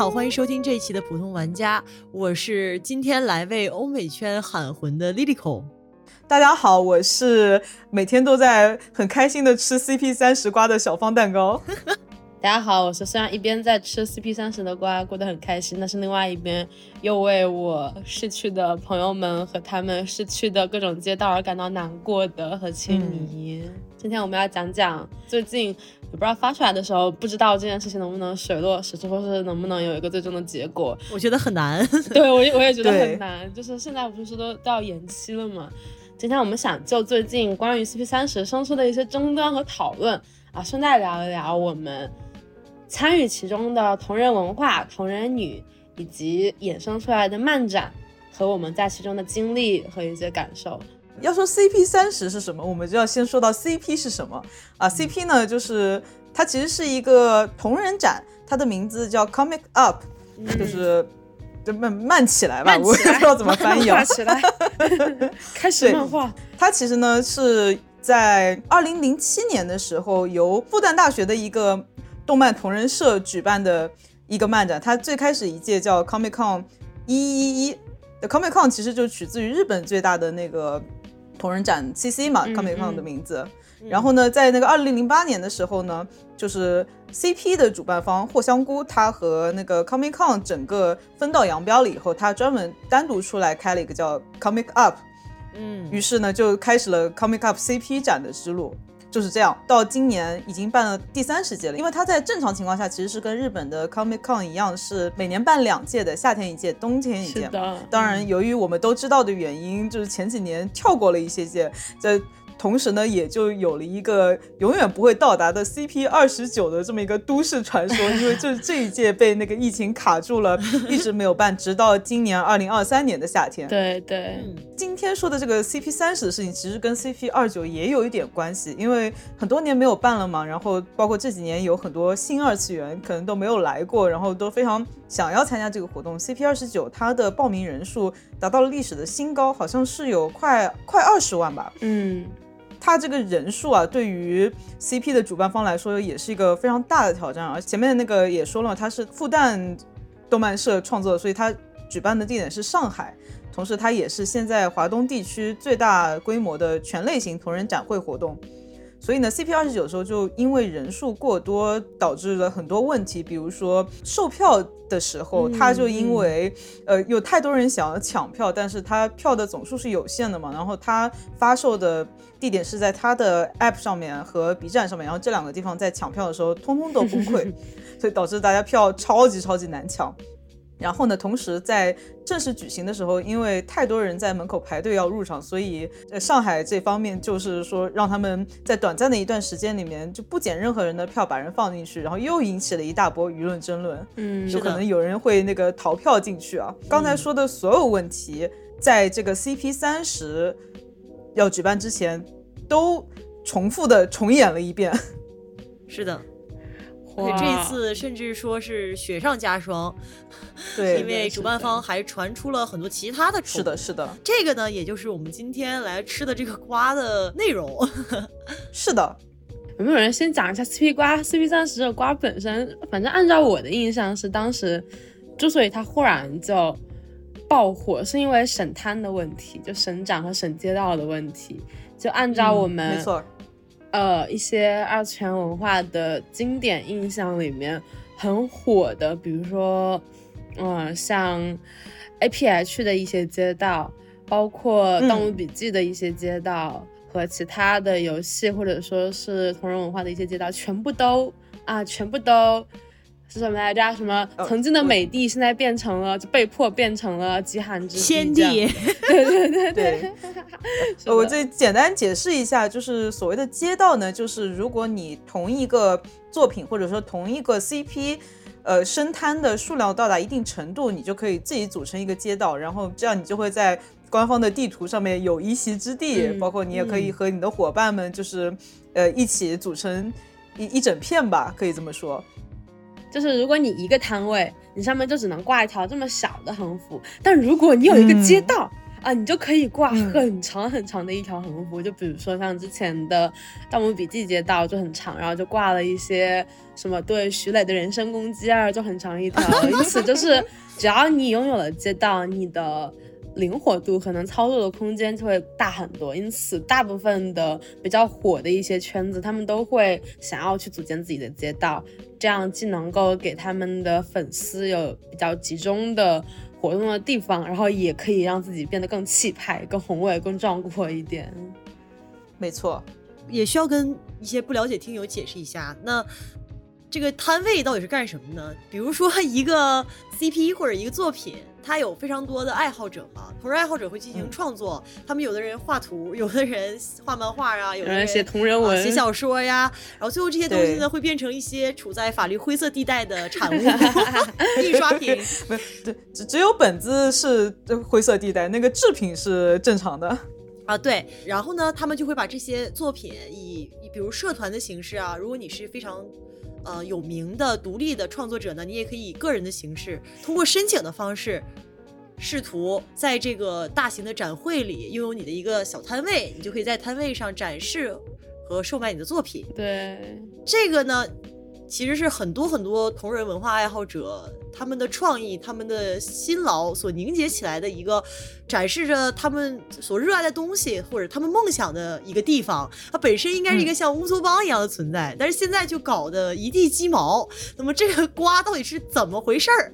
好，欢迎收听这一期的普通玩家，我是今天来为欧美圈喊魂的 Lilico。大家好，我是每天都在很开心的吃 CP 三十瓜的小方蛋糕。大家好，我是虽然一边在吃 CP 三十的瓜，过得很开心，但是另外一边又为我逝去的朋友们和他们逝去的各种街道而感到难过的和青迷。今天我们要讲讲最近也不知道发出来的时候，不知道这件事情能不能水落石出，或是能不能有一个最终的结果。我觉得很难，对我我也觉得很难，就是现在不是都都要延期了嘛？今天我们想就最近关于 CP 三十生出的一些争端和讨论啊，顺带聊一聊我们。参与其中的同人文化、同人女以及衍生出来的漫展，和我们在其中的经历和一些感受。要说 CP 三十是什么，我们就要先说到 CP 是什么啊？CP 呢，就是它其实是一个同人展，它的名字叫 Comic Up，就是就慢慢起来吧，我也不知道怎么翻译啊。起来，开始漫画。它其实呢是在二零零七年的时候，由复旦大学的一个。动漫同人社举办的一个漫展，它最开始一届叫 Comic Con 一一一的 Comic Con，其实就取自于日本最大的那个同人展 CC 嘛，Comic Con 的名字。然后呢，在那个二零零八年的时候呢，就是 CP 的主办方藿香菇，他和那个 Comic Con 整个分道扬镳了以后，他专门单独出来开了一个叫 Comic Up，嗯，于是呢，就开始了 Comic Up CP 展的之路。就是这样，到今年已经办了第三十届了。因为它在正常情况下其实是跟日本的 Comic Con 一样，是每年办两届的，夏天一届，冬天一届。当然，由于我们都知道的原因，就是前几年跳过了一些届，在。同时呢，也就有了一个永远不会到达的 CP 二十九的这么一个都市传说，因为就是这一届被那个疫情卡住了，一直没有办，直到今年二零二三年的夏天。对对，今天说的这个 CP 三十的事情，其实跟 CP 二九也有一点关系，因为很多年没有办了嘛，然后包括这几年有很多新二次元可能都没有来过，然后都非常想要参加这个活动。CP 二十九它的报名人数达到了历史的新高，好像是有快快二十万吧。嗯。它这个人数啊，对于 CP 的主办方来说也是一个非常大的挑战而。前面那个也说了，它是复旦动漫社创作，所以它举办的地点是上海，同时它也是现在华东地区最大规模的全类型同人展会活动。所以呢，CP 二十九的时候就因为人数过多，导致了很多问题，比如说售票的时候，他就因为呃有太多人想要抢票，但是他票的总数是有限的嘛，然后他发售的地点是在他的 App 上面和 B 站上面，然后这两个地方在抢票的时候通通都崩溃，所以导致大家票超级超级难抢。然后呢，同时在正式举行的时候，因为太多人在门口排队要入场，所以在上海这方面就是说，让他们在短暂的一段时间里面就不捡任何人的票，把人放进去，然后又引起了一大波舆论争论。嗯，就可能有人会那个逃票进去啊。刚才说的所有问题，在这个 CP 三十要举办之前，都重复的重演了一遍。是的。这一次甚至说是雪上加霜，对，因为主办方还传出了很多其他的。是的，是的，这个呢，也就是我们今天来吃的这个瓜的内容。是的，有没有人先讲一下 CP 瓜？CP 三十的瓜本身，反正按照我的印象是，当时之所以它忽然就爆火，是因为省摊的问题，就省长和省街道的问题。就按照我们没错。呃，一些二次元文化的经典印象里面很火的，比如说，嗯，像 A P H 的一些街道，包括盗墓笔记的一些街道和其他的游戏或者说是同人文化的一些街道，全部都啊，全部都。是什么来着？什么曾经的美帝现在变成了，就被迫变成了极寒之先帝。对对对对。我这简单解释一下，就是所谓的街道呢，就是如果你同一个作品或者说同一个 CP，呃，生摊的数量到达一定程度，你就可以自己组成一个街道，然后这样你就会在官方的地图上面有一席之地，包括你也可以和你的伙伴们就是呃一起组成一一整片吧，可以这么说。就是如果你一个摊位，你上面就只能挂一条这么小的横幅，但如果你有一个街道啊，你就可以挂很长很长的一条横幅，就比如说像之前的《盗墓笔记》街道就很长，然后就挂了一些什么对徐磊的人身攻击啊，就很长一条。因此就是只要你拥有了街道，你的灵活度可能操作的空间就会大很多。因此，大部分的比较火的一些圈子，他们都会想要去组建自己的街道，这样既能够给他们的粉丝有比较集中的。活动的地方，然后也可以让自己变得更气派、更宏伟、更壮阔一点。没错，也需要跟一些不了解听友解释一下。那这个摊位到底是干什么呢？比如说一个 CP 或者一个作品。它有非常多的爱好者嘛，同人爱好者会进行创作，他们有的人画图，有的人画漫画啊，有的人写同人文、写小说呀，然后最后这些东西呢会变成一些处在法律灰色地带的产物，印刷品。不，对，只只有本子是灰色地带，那个制品是正常的啊。对，然后呢，他们就会把这些作品以比如社团的形式啊，如果你是非常。呃，有名的独立的创作者呢，你也可以以个人的形式，通过申请的方式，试图在这个大型的展会里拥有你的一个小摊位，你就可以在摊位上展示和售卖你的作品。对，这个呢。其实是很多很多同人文化爱好者他们的创意、他们的辛劳所凝结起来的一个展示着他们所热爱的东西或者他们梦想的一个地方。它本身应该是一个像乌托邦一样的存在，但是现在就搞得一地鸡毛。那么这个瓜到底是怎么回事儿？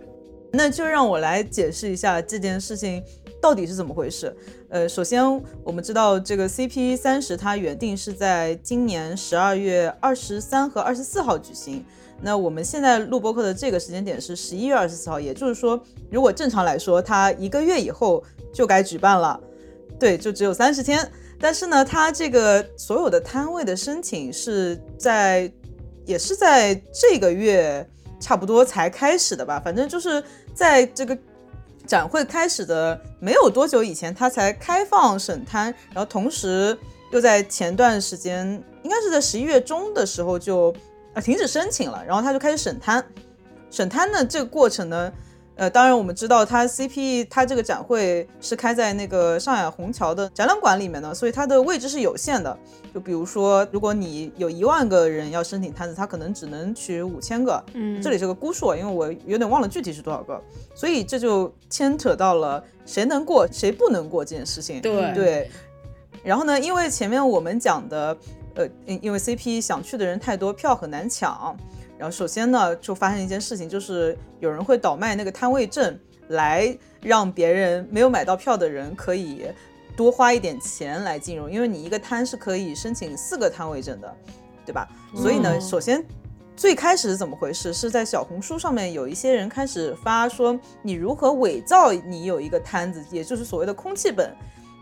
那就让我来解释一下这件事情到底是怎么回事。呃，首先我们知道这个 CP 三十，它原定是在今年十二月二十三和二十四号举行。那我们现在录播课的这个时间点是十一月二十四号，也就是说，如果正常来说，它一个月以后就该举办了。对，就只有三十天。但是呢，它这个所有的摊位的申请是在，也是在这个月差不多才开始的吧？反正就是在这个。展会开始的没有多久以前，他才开放审摊，然后同时又在前段时间，应该是在十一月中的时候就呃停止申请了，然后他就开始审摊。审摊的这个过程呢？呃，当然我们知道它 CP 它这个展会是开在那个上海虹桥的展览馆里面的，所以它的位置是有限的。就比如说，如果你有一万个人要申请摊子，它可能只能取五千个。嗯，这里是个估数，因为我有点忘了具体是多少个，所以这就牵扯到了谁能过，谁不能过这件事情。对对。然后呢，因为前面我们讲的，呃，因为 CP 想去的人太多，票很难抢。然后首先呢，就发生一件事情，就是有人会倒卖那个摊位证，来让别人没有买到票的人可以多花一点钱来进入，因为你一个摊是可以申请四个摊位证的，对吧？所以呢，首先最开始是怎么回事？是在小红书上面有一些人开始发说，你如何伪造你有一个摊子，也就是所谓的空气本，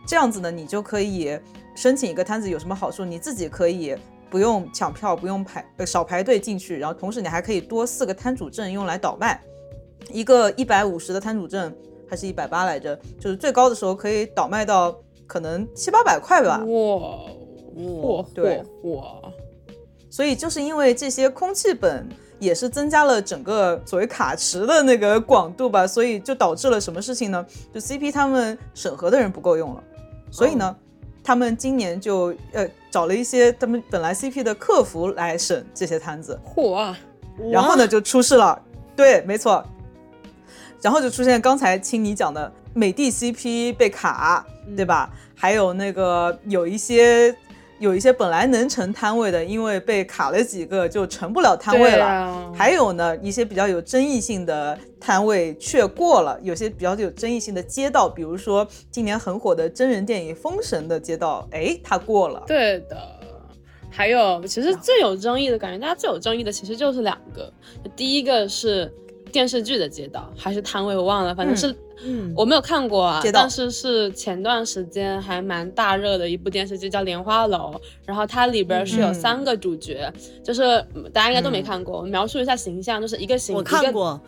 这样子呢，你就可以申请一个摊子，有什么好处？你自己可以。不用抢票，不用排，呃，少排队进去，然后同时你还可以多四个摊主证用来倒卖，一个一百五十的摊主证还是一百八来着，就是最高的时候可以倒卖到可能七八百块吧。哇哇，对哇，所以就是因为这些空气本也是增加了整个所谓卡池的那个广度吧，所以就导致了什么事情呢？就 CP 他们审核的人不够用了，所以呢。他们今年就呃找了一些他们本来 CP 的客服来审这些摊子，嚯！然后呢就出事了，对，没错。然后就出现刚才听你讲的美的 CP 被卡，对吧？还有那个有一些。有一些本来能成摊位的，因为被卡了几个，就成不了摊位了。还有呢，一些比较有争议性的摊位却过了。有些比较有争议性的街道，比如说今年很火的真人电影《封神》的街道，哎，它过了。对的。还有，其实最有争议的感觉，大家最有争议的其实就是两个。第一个是电视剧的街道还是摊位，我忘了，反正是。嗯，我没有看过啊，但是是前段时间还蛮大热的一部电视剧，叫《莲花楼》，然后它里边是有三个主角，就是大家应该都没看过。我描述一下形象，就是一个形，我看过，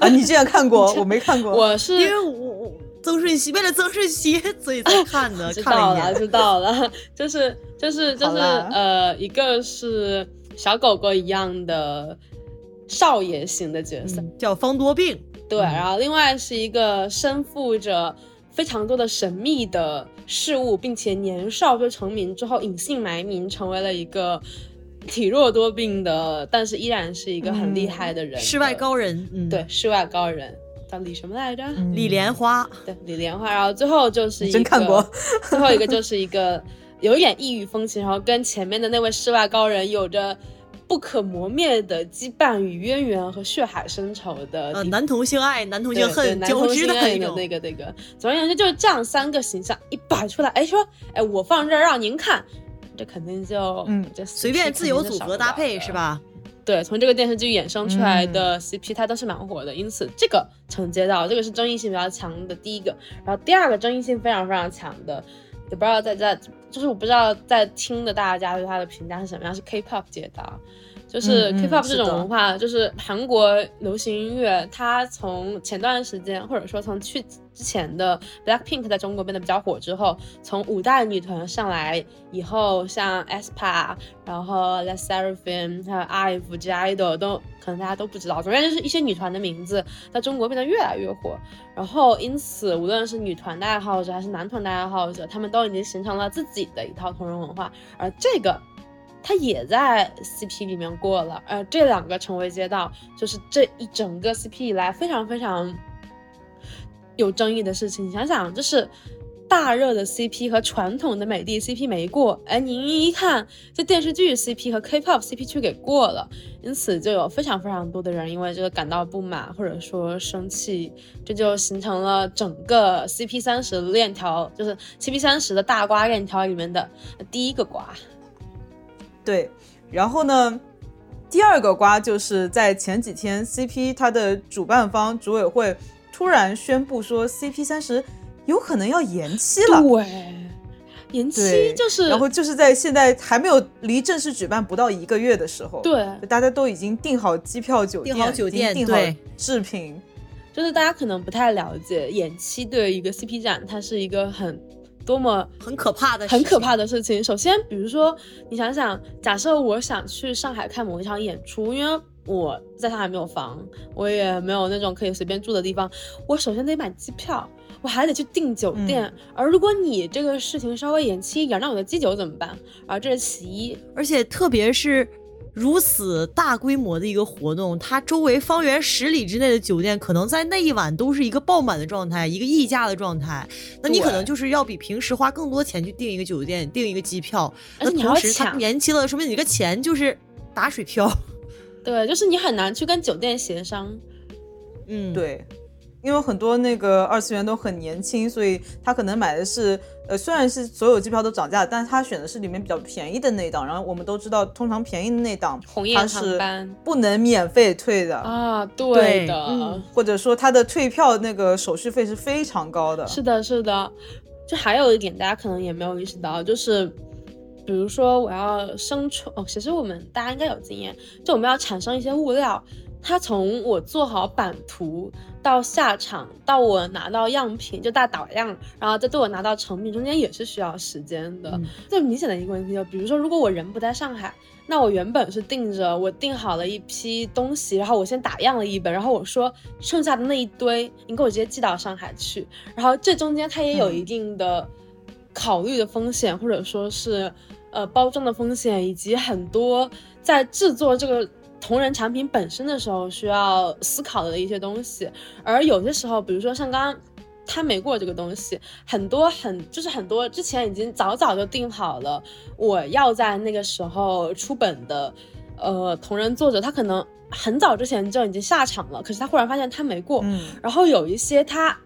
啊，你竟然看过，我没看过，我是因为我曾舜晞为了曾舜晞所以才 看的，知道了，知道了，就是就是 就是呃，一个是小狗狗一样的少爷型的角色，叫方多病。对，然后另外是一个身负着非常多的神秘的事物，并且年少就成名之后隐姓埋名，成为了一个体弱多病的，但是依然是一个很厉害的人，世外高人。嗯，对，世外高人叫李什么来着？李莲花。对，李莲花。然后最后就是一个，真看过。最后一个就是一个有一点异域风情，然后跟前面的那位世外高人有着。不可磨灭的羁绊与渊源和血海深仇的，呃，男同性爱、男同性恨交织的那个那个那个。总而言之，就是这样三个形象一摆出来，哎，说，哎，我放这儿让您看，这肯定就嗯，这随便自由组合搭配是吧？对，从这个电视剧衍生出来的 CP，它都是蛮火的，因此这个承接到这个是争议性比较强的第一个，然后第二个争议性非常非常强的，也不知道在在。就是我不知道在听的大家对他的评价是什么样，是 K-pop 接的，就是 K-pop 这种文化，就是韩国流行音乐，它从前段时间或者说从去之前的 Blackpink 在中国变得比较火之后，从五代女团上来以后，像 aespa，然后 l e s s e r a f i m 还有 IVE、G IDOL 都可能大家都不知道，总之就是一些女团的名字在中国变得越来越火，然后因此无论是女团的爱好者还是男团的爱好者，他们都已经形成了。自己的一套同人文化，而这个它也在 CP 里面过了，呃这两个成为街道，就是这一整个 CP 以来非常非常有争议的事情。你想想，就是。大热的 CP 和传统的美的 CP 没过，哎，您一看这电视剧 CP 和 K-pop CP 却给过了，因此就有非常非常多的人因为这个感到不满或者说生气，这就形成了整个 CP 三十链条，就是 CP 三十的大瓜链条里面的第一个瓜。对，然后呢，第二个瓜就是在前几天 CP 它的主办方组委会突然宣布说 CP 三十。有可能要延期了，对，延期就是，然后就是在现在还没有离正式举办不到一个月的时候，对，大家都已经订好机票、酒店、订好酒店、订好制品，就是大家可能不太了解，延期对一个 CP 展，它是一个很多么很可怕的、很可怕的事情。首先，比如说你想想，假设我想去上海看某一场演出，因为我在上海没有房，我也没有那种可以随便住的地方，我首先得买机票。我还得去订酒店，而如果你这个事情稍微延期一点，那我的机酒怎么办？啊，这是其一。而且特别是如此大规模的一个活动，它周围方圆十里之内的酒店，可能在那一晚都是一个爆满的状态，一个溢价的状态。那你可能就是要比平时花更多钱去订一个酒店，订一个机票。那同时它延期了，说明你这个钱就是打水漂。对，就是你很难去跟酒店协商。嗯，对。因为很多那个二次元都很年轻，所以他可能买的是，呃，虽然是所有机票都涨价，但是他选的是里面比较便宜的那档。然后我们都知道，通常便宜的那档，它是不能免费退的啊，对的，或者说它的退票那个手续费是非常高的。是的，是的。就还有一点，大家可能也没有意识到，就是比如说我要生存，哦，其实我们大家应该有经验，就我们要产生一些物料。它从我做好版图到下场，到我拿到样品，就大打样，然后再对我拿到成品，中间也是需要时间的。最明显的一个问题就，比如说，如果我人不在上海，那我原本是定着我定好了一批东西，然后我先打样了一本，然后我说剩下的那一堆，你给我直接寄到上海去。然后这中间它也有一定的考虑的风险，或者说是呃包装的风险，以及很多在制作这个。同人产品本身的时候需要思考的一些东西，而有些时候，比如说像刚刚他没过这个东西，很多很就是很多之前已经早早就定好了，我要在那个时候出本的，呃，同人作者他可能很早之前就已经下场了，可是他忽然发现他没过，嗯，然后有一些他。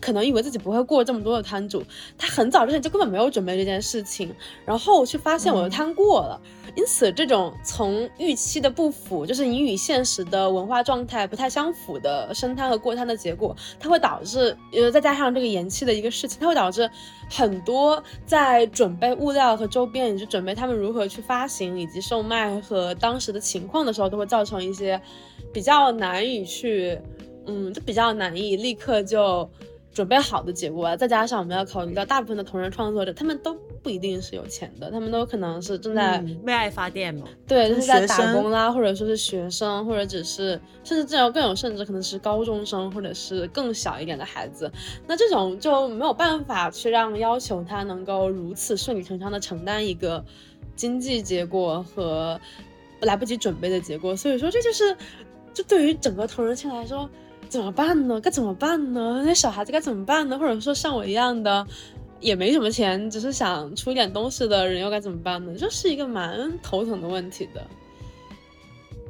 可能以为自己不会过这么多的摊主，他很早之前就根本没有准备这件事情，然后却发现我的摊过了，因此这种从预期的不符，就是你与现实的文化状态不太相符的生摊和过摊的结果，它会导致，呃，再加上这个延期的一个事情，它会导致很多在准备物料和周边，以及准备他们如何去发行以及售卖和当时的情况的时候，都会造成一些比较难以去，嗯，就比较难以立刻就。准备好的结果啊，再加上我们要考虑到大部分的同人创作者，他们都不一定是有钱的，他们都可能是正在、嗯为爱发电嘛。对，就是在打工啦，或者说是学生，或者只是甚至这样更有甚至可能是高中生，或者是更小一点的孩子。那这种就没有办法去让要求他能够如此顺理成章的承担一个经济结果和来不及准备的结果。所以说，这就是就对于整个同人圈来说。怎么办呢？该怎么办呢？那小孩子该怎么办呢？或者说像我一样的，也没什么钱，只是想出一点东西的人又该怎么办呢？这是一个蛮头疼的问题的。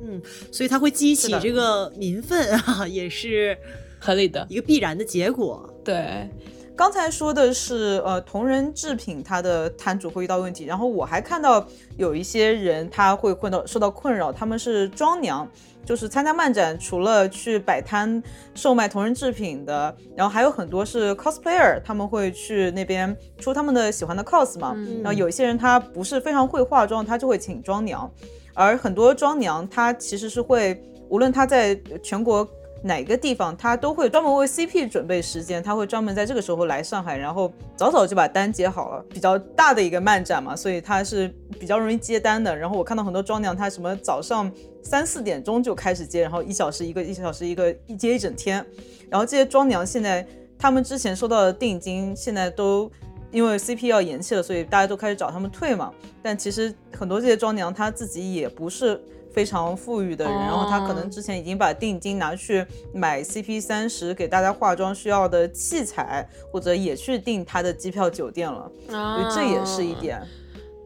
嗯，所以它会激起这个民愤啊，也是合理的，一个必然的结果。对，刚才说的是，呃，同人制品它的摊主会遇到问题，然后我还看到有一些人他会困到受到困扰，他们是装娘，就是参加漫展除了去摆摊售卖同人制品的，然后还有很多是 cosplayer，他们会去那边出他们的喜欢的 cos 嘛，嗯。然后有一些人他不是非常会化妆，他就会请妆娘，而很多妆娘她其实是会，无论她在全国哪个地方，她都会专门为 CP 准备时间，她会专门在这个时候来上海，然后早早就把单接好了。比较大的一个漫展嘛，所以她是比较容易接单的。然后我看到很多庄娘，她什么早上三四点钟就开始接，然后一小时一个，一小时一个，一接一整天。然后这些庄娘现在，他们之前收到的定金现在都。因为 CP 要延期了，所以大家都开始找他们退嘛。但其实很多这些庄娘她自己也不是非常富裕的人，哦然后他可能之前已经把定金拿去买 CP 三十给大家化妆需要的器材，或者也去订他的机票酒店了，所啊以这也是一。点。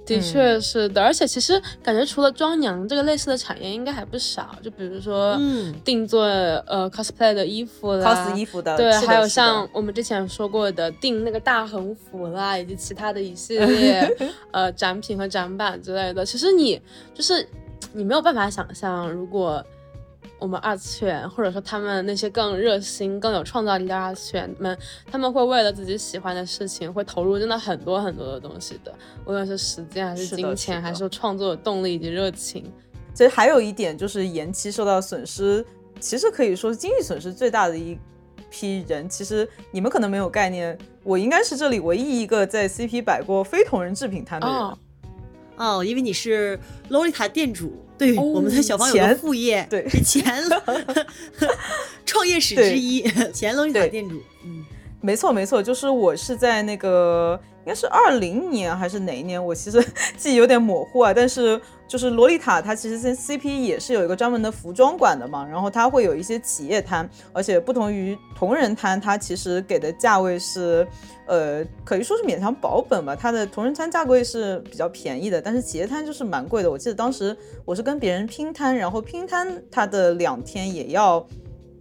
的确是的，而且其实感觉除了妆娘这个类似的产业，应该还不少。就比如说，嗯定做呃 cosplay 的衣服啦 cos 衣服的，对，还有像我们之前说过的订那个大横幅啦，以及其他的一系 列呃展品和展板之类的。其实你就是你没有办法想象，如果我们二次元或者说他们那些更热心、更有创造力的二次元们，他们会为了自己喜欢的事情，会投入真的很多很多的东西的，无论是时间还是金钱，还是创作的动力以及热情。其实还有一点就是延期受到损失，其实可以说是经济损失最大的一批人。其实你们可能没有概念，我应该是这里唯一一个在 CP 摆过非同人制品摊的人。哦，哦，因为你是洛丽塔店主，对、哦我们的小芳有个副业，对。是前 创业史之一，前洛丽塔对店主，嗯，没错没错，就是我是在那个应该是二零年还是哪一年，我其实 记忆有点模糊啊。但是就是洛丽塔，它其实在 CP 也是有一个专门的服装馆的嘛，然后它会有一些企业摊，而且不同于同人摊，它其实给的价位是，呃，可以说是勉强保本吧。它的同人摊价位是比较便宜的，但是企业摊就是蛮贵的。我记得当时我是跟别人拼摊，然后拼摊它的两天也要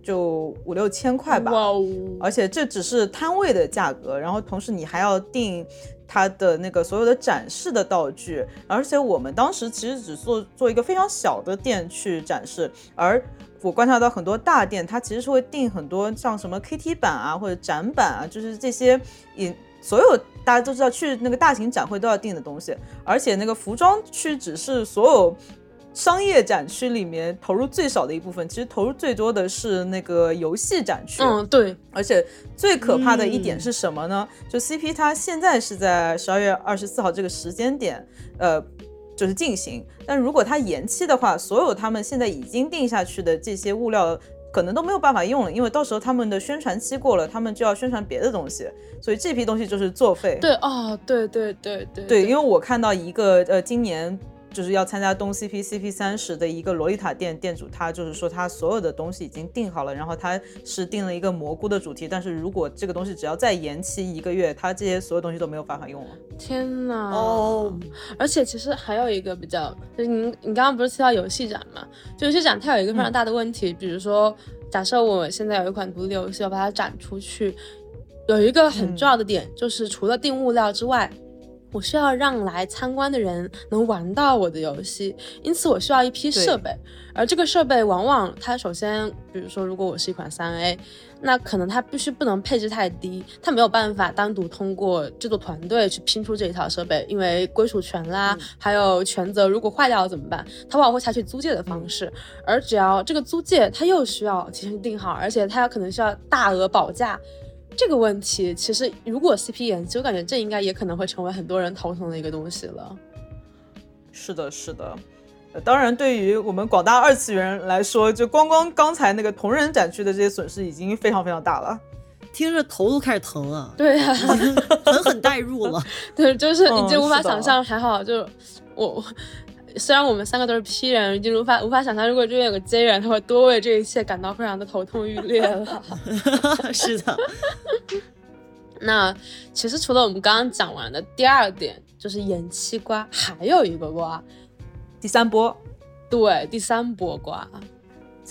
就五六千块吧。哇哦，而且这只是摊位的价格，然后同时你还要订它的那个所有的展示的道具，而且我们当时其实只做做一个非常小的店去展示，而我观察到很多大店，它其实是会定很多像什么 KT 板啊或者展板啊，就是这些也所有大家都知道去那个大型展会都要定的东西，而且那个服装区只是所有。商业展区里面投入最少的一部分，其实投入最多的是那个游戏展区。嗯，对，而且最可怕的一点嗯是什么呢？就 CP 它现在是在十二月二十四号这个时间点，呃，就是进行。但如果它延期的话，所有他们现在已经定下去的这些物料。可能都没有办法用了，因为到时候他们的宣传期过了，他们就要宣传别的东西，所以这批东西就是作废。对哦，对对对对对，因为我看到一个呃，今年就是要参加东 CP CP 三十的一个洛丽塔店店主，他就是说他所有的东西已经定好了，然后他是定了一个蘑菇的主题，但是如果这个东西只要再延期一个月，他这些所有东西都没有办法用了。天呐！哦，而且其实还有一个比较，就是你你刚刚不是提到游戏展嘛？就游戏展它有一个非常大的问题，比如说，假设我现在有一款独立游戏，我把它展出去，有一个很重要的点，就是除了定物料之外。我需要让来参观的人能玩到我的游戏，因此我需要一批设备，而这个设备往往它首先，比如说如果我是一款三 A，那可能它必须不能配置太低，它没有办法单独通过制作团队去拼出这一套设备，因为归属权啦，还有权责，如果坏掉了怎么办？它往往会采取租借的方式，而只要这个租借它又需要提前定好，而且它可能需要大额保价。这个问题，其实如果 CP 延期，我感觉这应该也可能会成为很多人头疼的一个东西了。是的，是的。呃，当然，对于我们广大二次元来说，就光光刚才那个同人展区的这些损失已经非常非常大了。听着头都开始疼了，对呀、狠狠代入了。对，就是已经无法想象，还好就我。虽然我们三个都是 P 人，已经无法无法想象，如果这边有个 J 人，他会多为这一切感到非常的头痛欲裂了。是的，那其实除了我们刚刚讲完的第二点，就是延期瓜，还有一个瓜，第三波，对，第三波瓜，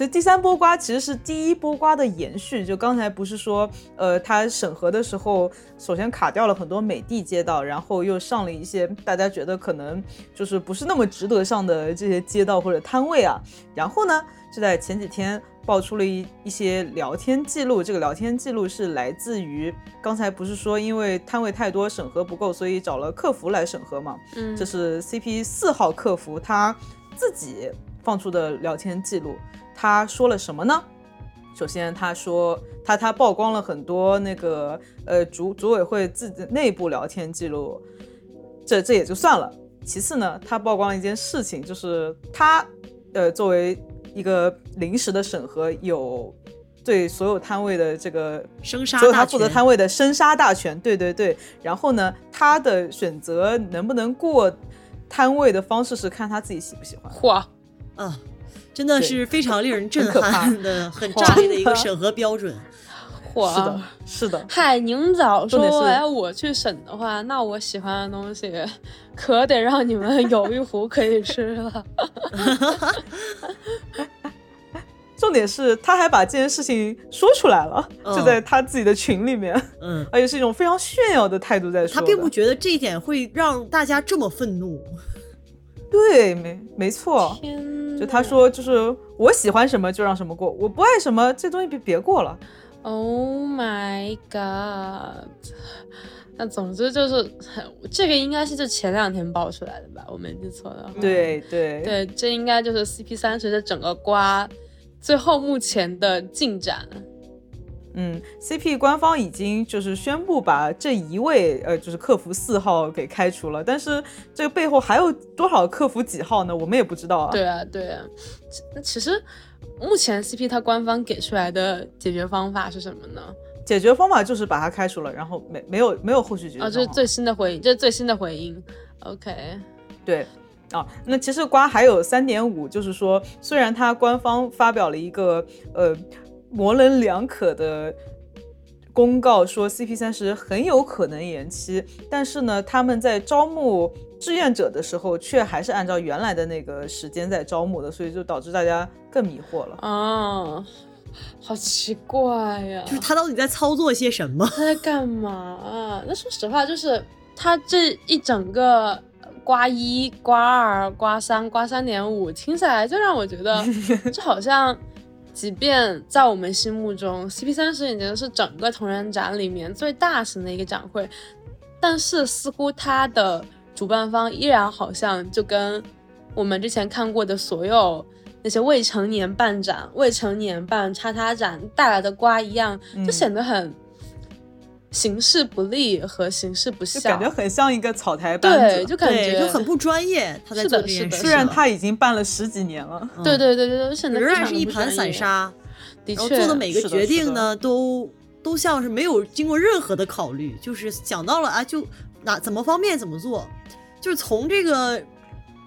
所以第三波瓜其实是第一波瓜的延续。就刚才不是说，呃，它审核的时候，首先卡掉了很多美的街道，然后又上了一些大家觉得可能就是不是那么值得上的这些街道或者摊位啊。然后呢，就在前几天爆出了一一些聊天记录，这个聊天记录是来自于刚才不是说因为摊位太多审核不够，所以找了客服来审核嘛？嗯，这是 CP 四号客服他自己放出的聊天记录。他说了什么呢？首先，他说他他曝光了很多那个呃组组委会自己内部聊天记录，这这也就算了。其次呢，他曝光了一件事情，就是他呃作为一个临时的审核，有对所有摊位的这个生杀所有他负责摊位的生杀大权，对对对。然后呢，他的选择能不能过摊位的方式是看他自己喜不喜欢。嚯，啊，真的是非常令人震撼的、很炸裂的一个审核标准。火，是的，是的，嗨，宁早说要我去审的话，那我喜欢的东西可得让你们有一壶可以吃了。重点是他还把这件事情说出来了，嗯就在他自己的群里面，嗯，而且是一种非常炫耀的态度在说。他并不觉得这一点会让大家这么愤怒。对，没没错。天，就他，说，就是我喜欢什么就让什么过，我不爱什么这东西别别过了。Oh my god！那总之就是很，这个应该是就前两天爆出来的吧，我没记错的话。对对对，这应该就是 CP 三十的整个瓜最后目前的进展。嗯，CP 官方已经就是宣布把这一位呃就是客服四号给开除了，但是这个背后还有多少客服几号呢？我们也不知道啊。对啊，对啊。其其实目前 CP 它官方给出来的解决方法是什么呢？解决方法就是把它开除了，然后没没有没有后续解决啊、方法。这是最新的回应，这是最新的回应。OK，对。啊，那其实瓜还有三点五，就是说，虽然它官方发表了一个呃模棱两可的公告，说 CP 三十很有可能延期，但是呢，他们在招募志愿者的时候，却还是按照原来的那个时间在招募的，所以就导致大家更迷惑了。啊，好奇怪呀、就是他到底在操作些什么？他在干嘛啊？那说实话，就是他这一整个刮一、刮二、刮三、刮三点五，听起来就让我觉得，这好像，即便在我们心目中，CP 三十已经是整个同人展里面最大型的一个展会，但是似乎它的主办方依然好像就跟我们之前看过的所有。那些未成年办展、未成年办叉叉展带来的瓜一样，就嗯显得很形式不利和形式不就，感觉很像一个草台班对，子，就感对，觉就很不专业。他在是的是的做这件事，虽然他已经办了十几年了。嗯对对对对对，显得仍然是一盘散沙，然后的确做的每个决定呢，都都像是没有经过任何的考虑，就是想到了啊，就哪怎么方便怎么做，就是从这个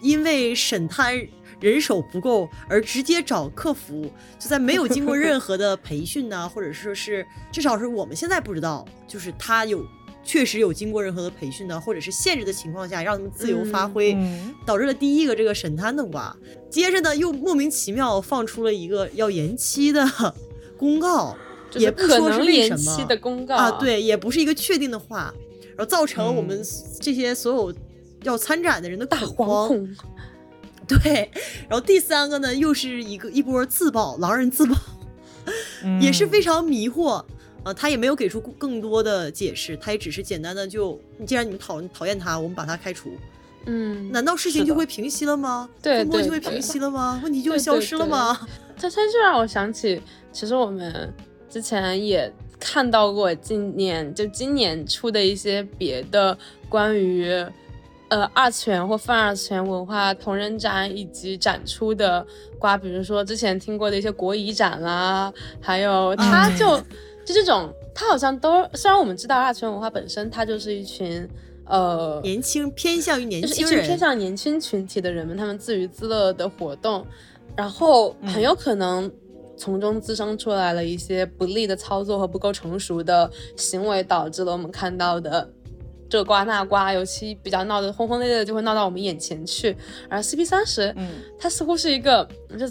因为审摊人手不够而直接找客服，就在没有经过任何的培训呐、或者说是至少是我们现在不知道，就是他有确实有经过任何的培训呢，或者是限制的情况下，让他们自由发挥，嗯，导致了第一个这个神摊的瓜。接着呢，又莫名其妙放出了一个要延期的公告，也不说是延为什么期的公告啊，，对，也不是一个确定的话，然后造成我们嗯这些所有要参展的人的大恐慌。对，然后第三个呢，又是一个一波自爆，狼人自爆，也是非常迷惑。呃，他也没有给出更多的解释，他也只是简单的就，既然你们讨讨厌他，我们把他开除。嗯，难道事情就会平息了吗？对风波就会平息了吗？问题就会消失了吗？他他就让我想起，其实我们之前也看到过今年就今年出的一些别的关于呃二次元或泛二次元文化同人展以及展出的瓜，比如说之前听过的一些国乙展啦，还有他就、就这种，他好像都虽然我们知道二次元文化本身它就是一群呃年轻偏向于年就是一轻人，群偏向年轻群体的人们，他们自娱自乐的活动，然后很有可能从中滋生出来了一些不利的操作和不够成熟的行为，导致了我们看到的。这瓜那瓜，尤其比较闹得轰轰烈烈的，就会闹到我们眼前去。而 CP 三十，嗯，它似乎是一个，就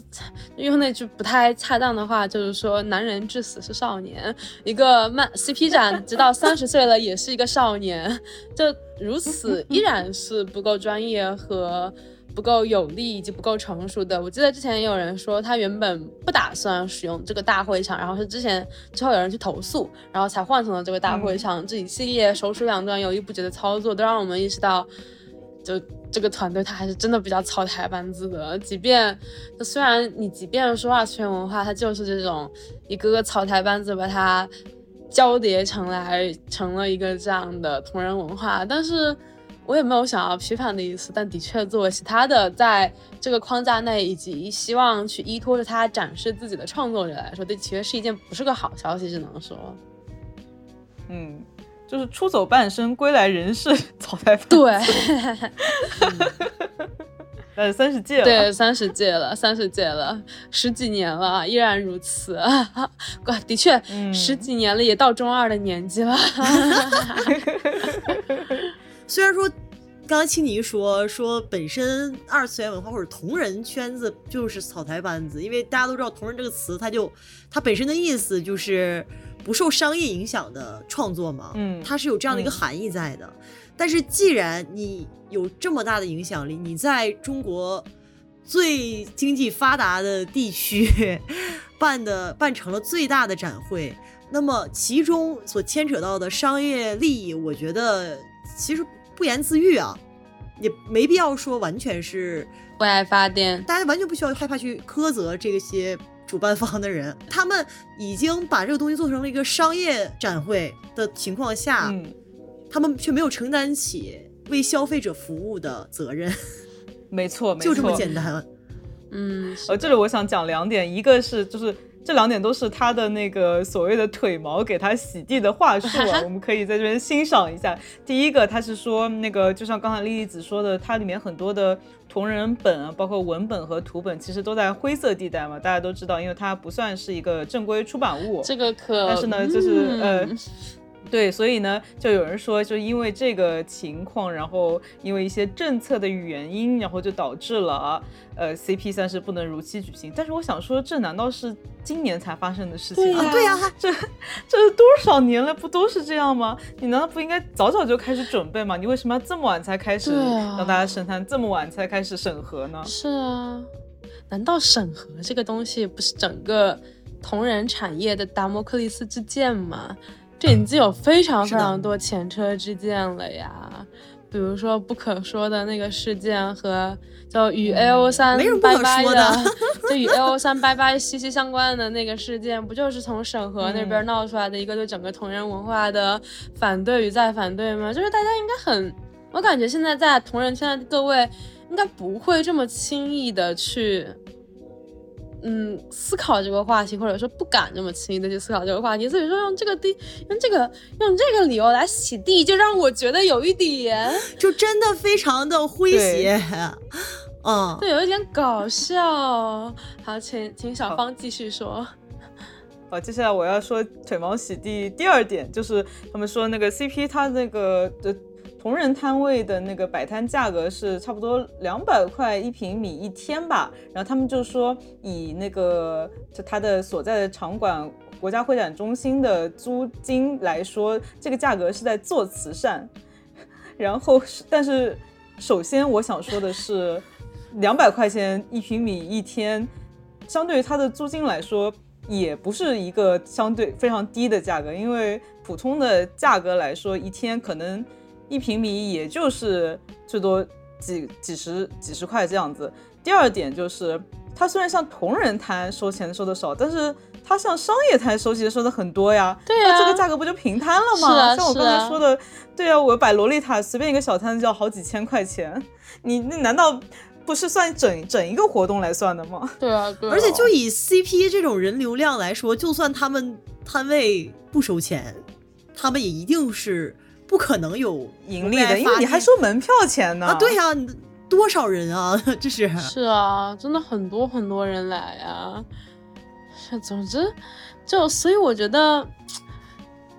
用那句不太恰当的话，就是说男人至死是少年。一个漫 CP 展，直到三十岁了也是一个少年，就如此 依然是不够专业和不够有力以及不够成熟的。我记得之前也有人说，他原本不打算使用这个大会场，然后是之前之后有人去投诉，然后才换成了这个大会场。这一系列手鼠两端、犹豫不决的操作，都让我们意识到。就这个团队，他还是真的比较草台班子的。即便虽然你即便说二次元文化，它就是这种一个个草台班子把它交叠成来成了一个这样的同人文化，但是我也没有想要批判的意思。但的确，作为其他的在这个框架内以及希望去依托着它展示自己的创作者来说，这其实是一件不是个好消息，只能说，嗯，就是出走半生，归来仍是草台班子。对。呃，三十届了，对，三十届了，三十届了，十几年了，依然如此。哇，的确，嗯十几年了，也到中二的年纪了。虽然说，刚才青泥说说本身二次元文化或者同人圈子就是草台班子，因为大家都知道同人这个词，它就它本身的意思就是不受商业影响的创作嘛，嗯它是有这样的一个嗯含义在的。但是既然你有这么大的影响力，你在中国最经济发达的地区 办的办成了最大的展会，那么其中所牵扯到的商业利益，我觉得其实不言自喻啊，也没必要说完全是为爱发电，大家完全不需要害怕去苛责这些主办方的人，他们已经把这个东西做成了一个商业展会的情况下，嗯，他们却没有承担起为消费者服务的责任，没错，没错，就这么简单。嗯，呃，这里我想讲两点，一个是就是这两点都是他的那个所谓的腿毛给他洗地的话术啊，我们可以在这边欣赏一下。第一个，他是说那个就像刚才丽丽子说的，它里面很多的同人本啊，包括文本和图本，其实都在灰色地带嘛，大家都知道，因为它不算是一个正规出版物。这个可，但是呢，就是、呃嗯，对，所以呢，就有人说，就因为这个情况，然后因为一些政策的原因，然后就导致了呃 CP 三是不能如期举行。但是我想说，这难道是今年才发生的事情吗？对呀 这这是多少年了，不都是这样吗？你难道不应该早早就开始准备吗？你为什么要这么晚才开始让大家审谈，这么晚才开始审核呢？是啊，难道审核这个东西不是整个同人产业的达摩克利斯之剑吗？这已经有非常非常多前车之鉴了呀。比如说不可说的那个事件和就与 A O 三拜拜的 就与 A O 三拜拜息息相关的那个事件，不就是从审核那边嗯闹出来的一个对整个同人文化的反对与再反对吗？就是大家应该很，我感觉现在在同人圈的各位应该不会这么轻易的去。嗯，思考这个话题，或者说不敢这么轻易的去思考这个话题，所以说用这个地，用这个用这个理由来洗地，就让我觉得有一点，就真的非常的诙谐。嗯，对，有一点搞笑。好，请请小芳继续说。好，接下来我要说腿毛洗地第二点，就是他们说那个 CP 他那个的同人摊位的那个摆摊价格是差不多两百块一平米一天吧，然后他们就说以那个就他的所在的场馆国家会展中心的租金来说，这个价格是在做慈善。然后，但是首先我想说的是，两百块钱一平米一天，相对于它的租金来说，也不是一个相对非常低的价格，因为普通的价格来说，一天可能一平米也就是最多几几十几十块这样子。第二点就是它虽然像同人摊收钱收的少，但是它像商业摊收钱收的很多呀。对呀，那这个价格不就平摊了吗？是啊，像我刚才说的，对啊，我摆洛丽塔随便一个小摊子就要好几千块钱，你那难道不是算整整一个活动来算的吗？对啊，对。而且就以 CP 这种人流量来说，就算他们摊位不收钱，他们也一定是不可能有盈利的，因为你还收门票钱呢。啊，对呀。多少人啊！这是是啊，真的很多很多人来呀。总之，就所以我觉得，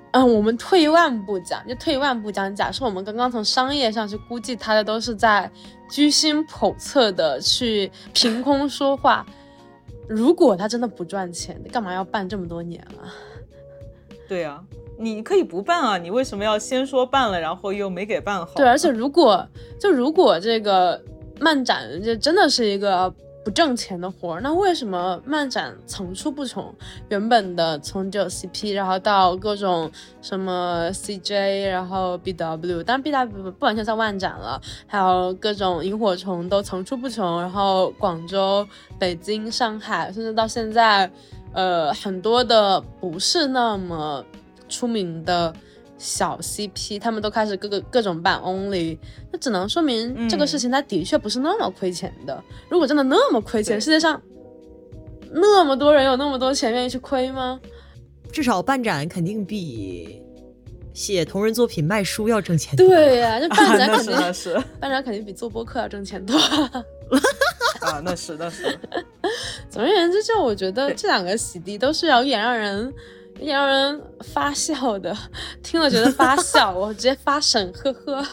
嗯，我们退一万步讲，就退一万步讲，假设我们刚刚从商业上去估计他的都是在居心叵测的去凭空说话。如果他真的不赚钱，你干嘛要办这么多年啊？对呀，你可以不办啊，你为什么要先说办了，然后又没给办好？对，而且如果就如果这个漫展这真的是一个不挣钱的活儿，那为什么漫展层出不穷？原本的从只有 CP，然后到各种什么 CJ，然后 BW，当然 BW 不完全算漫展了，还有各种萤火虫都层出不穷，然后广州、北京、上海，甚至到现在，呃，很多的不是那么出名的。小 CP 他们都开始各个各种办 Only，那只能说明这个事情它的确不是那么亏钱的。如果真的那么亏钱，世界上那么多人有那么多钱愿意去亏吗？至少办展肯定比写同人作品卖书要挣钱。对呀，就办展肯定是办展肯定比做播客要挣钱多。啊，那是那是。总而言之，就我觉得这两个洗涤都是有点让人。让人发笑的，听了觉得发笑，我直接发神，呵呵。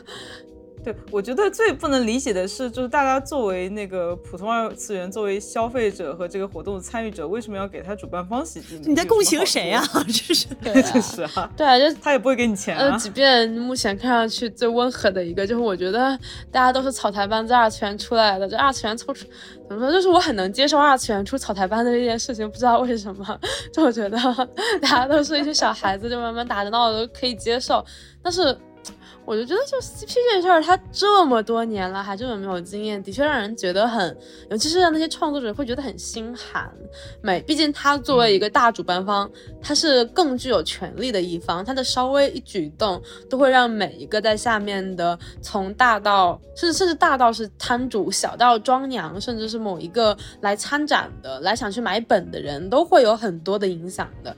对，我觉得最不能理解的是，就是大家作为那个普通二次元，作为消费者和这个活动的参与者，为什么要给他主办方洗地？你在共情谁啊？这是，这是啊。对啊，就他也不会给你钱啊。即便目前看上去最温和的一个，就是我觉得大家都是草台班子二次元出来的，这二次元凑出，怎么说？就是我很能接受二次元出草台班的这件事情，不知道为什么，就我觉得 大家都是一些小孩子，就慢慢打着闹的都可以接受，但是。我就觉得，就 CP 这事儿，他这么多年了还这么没有经验，的确让人觉得很，尤其是让那些创作者会觉得很心寒。每，毕竟他作为一个大主办方，他是更具有权力的一方，他的稍微一举动都会让每一个在下面的，从大到甚至甚至大到是摊主，小到庄娘，甚至是某一个来参展的、来想去买本的人，都会有很多的影响的。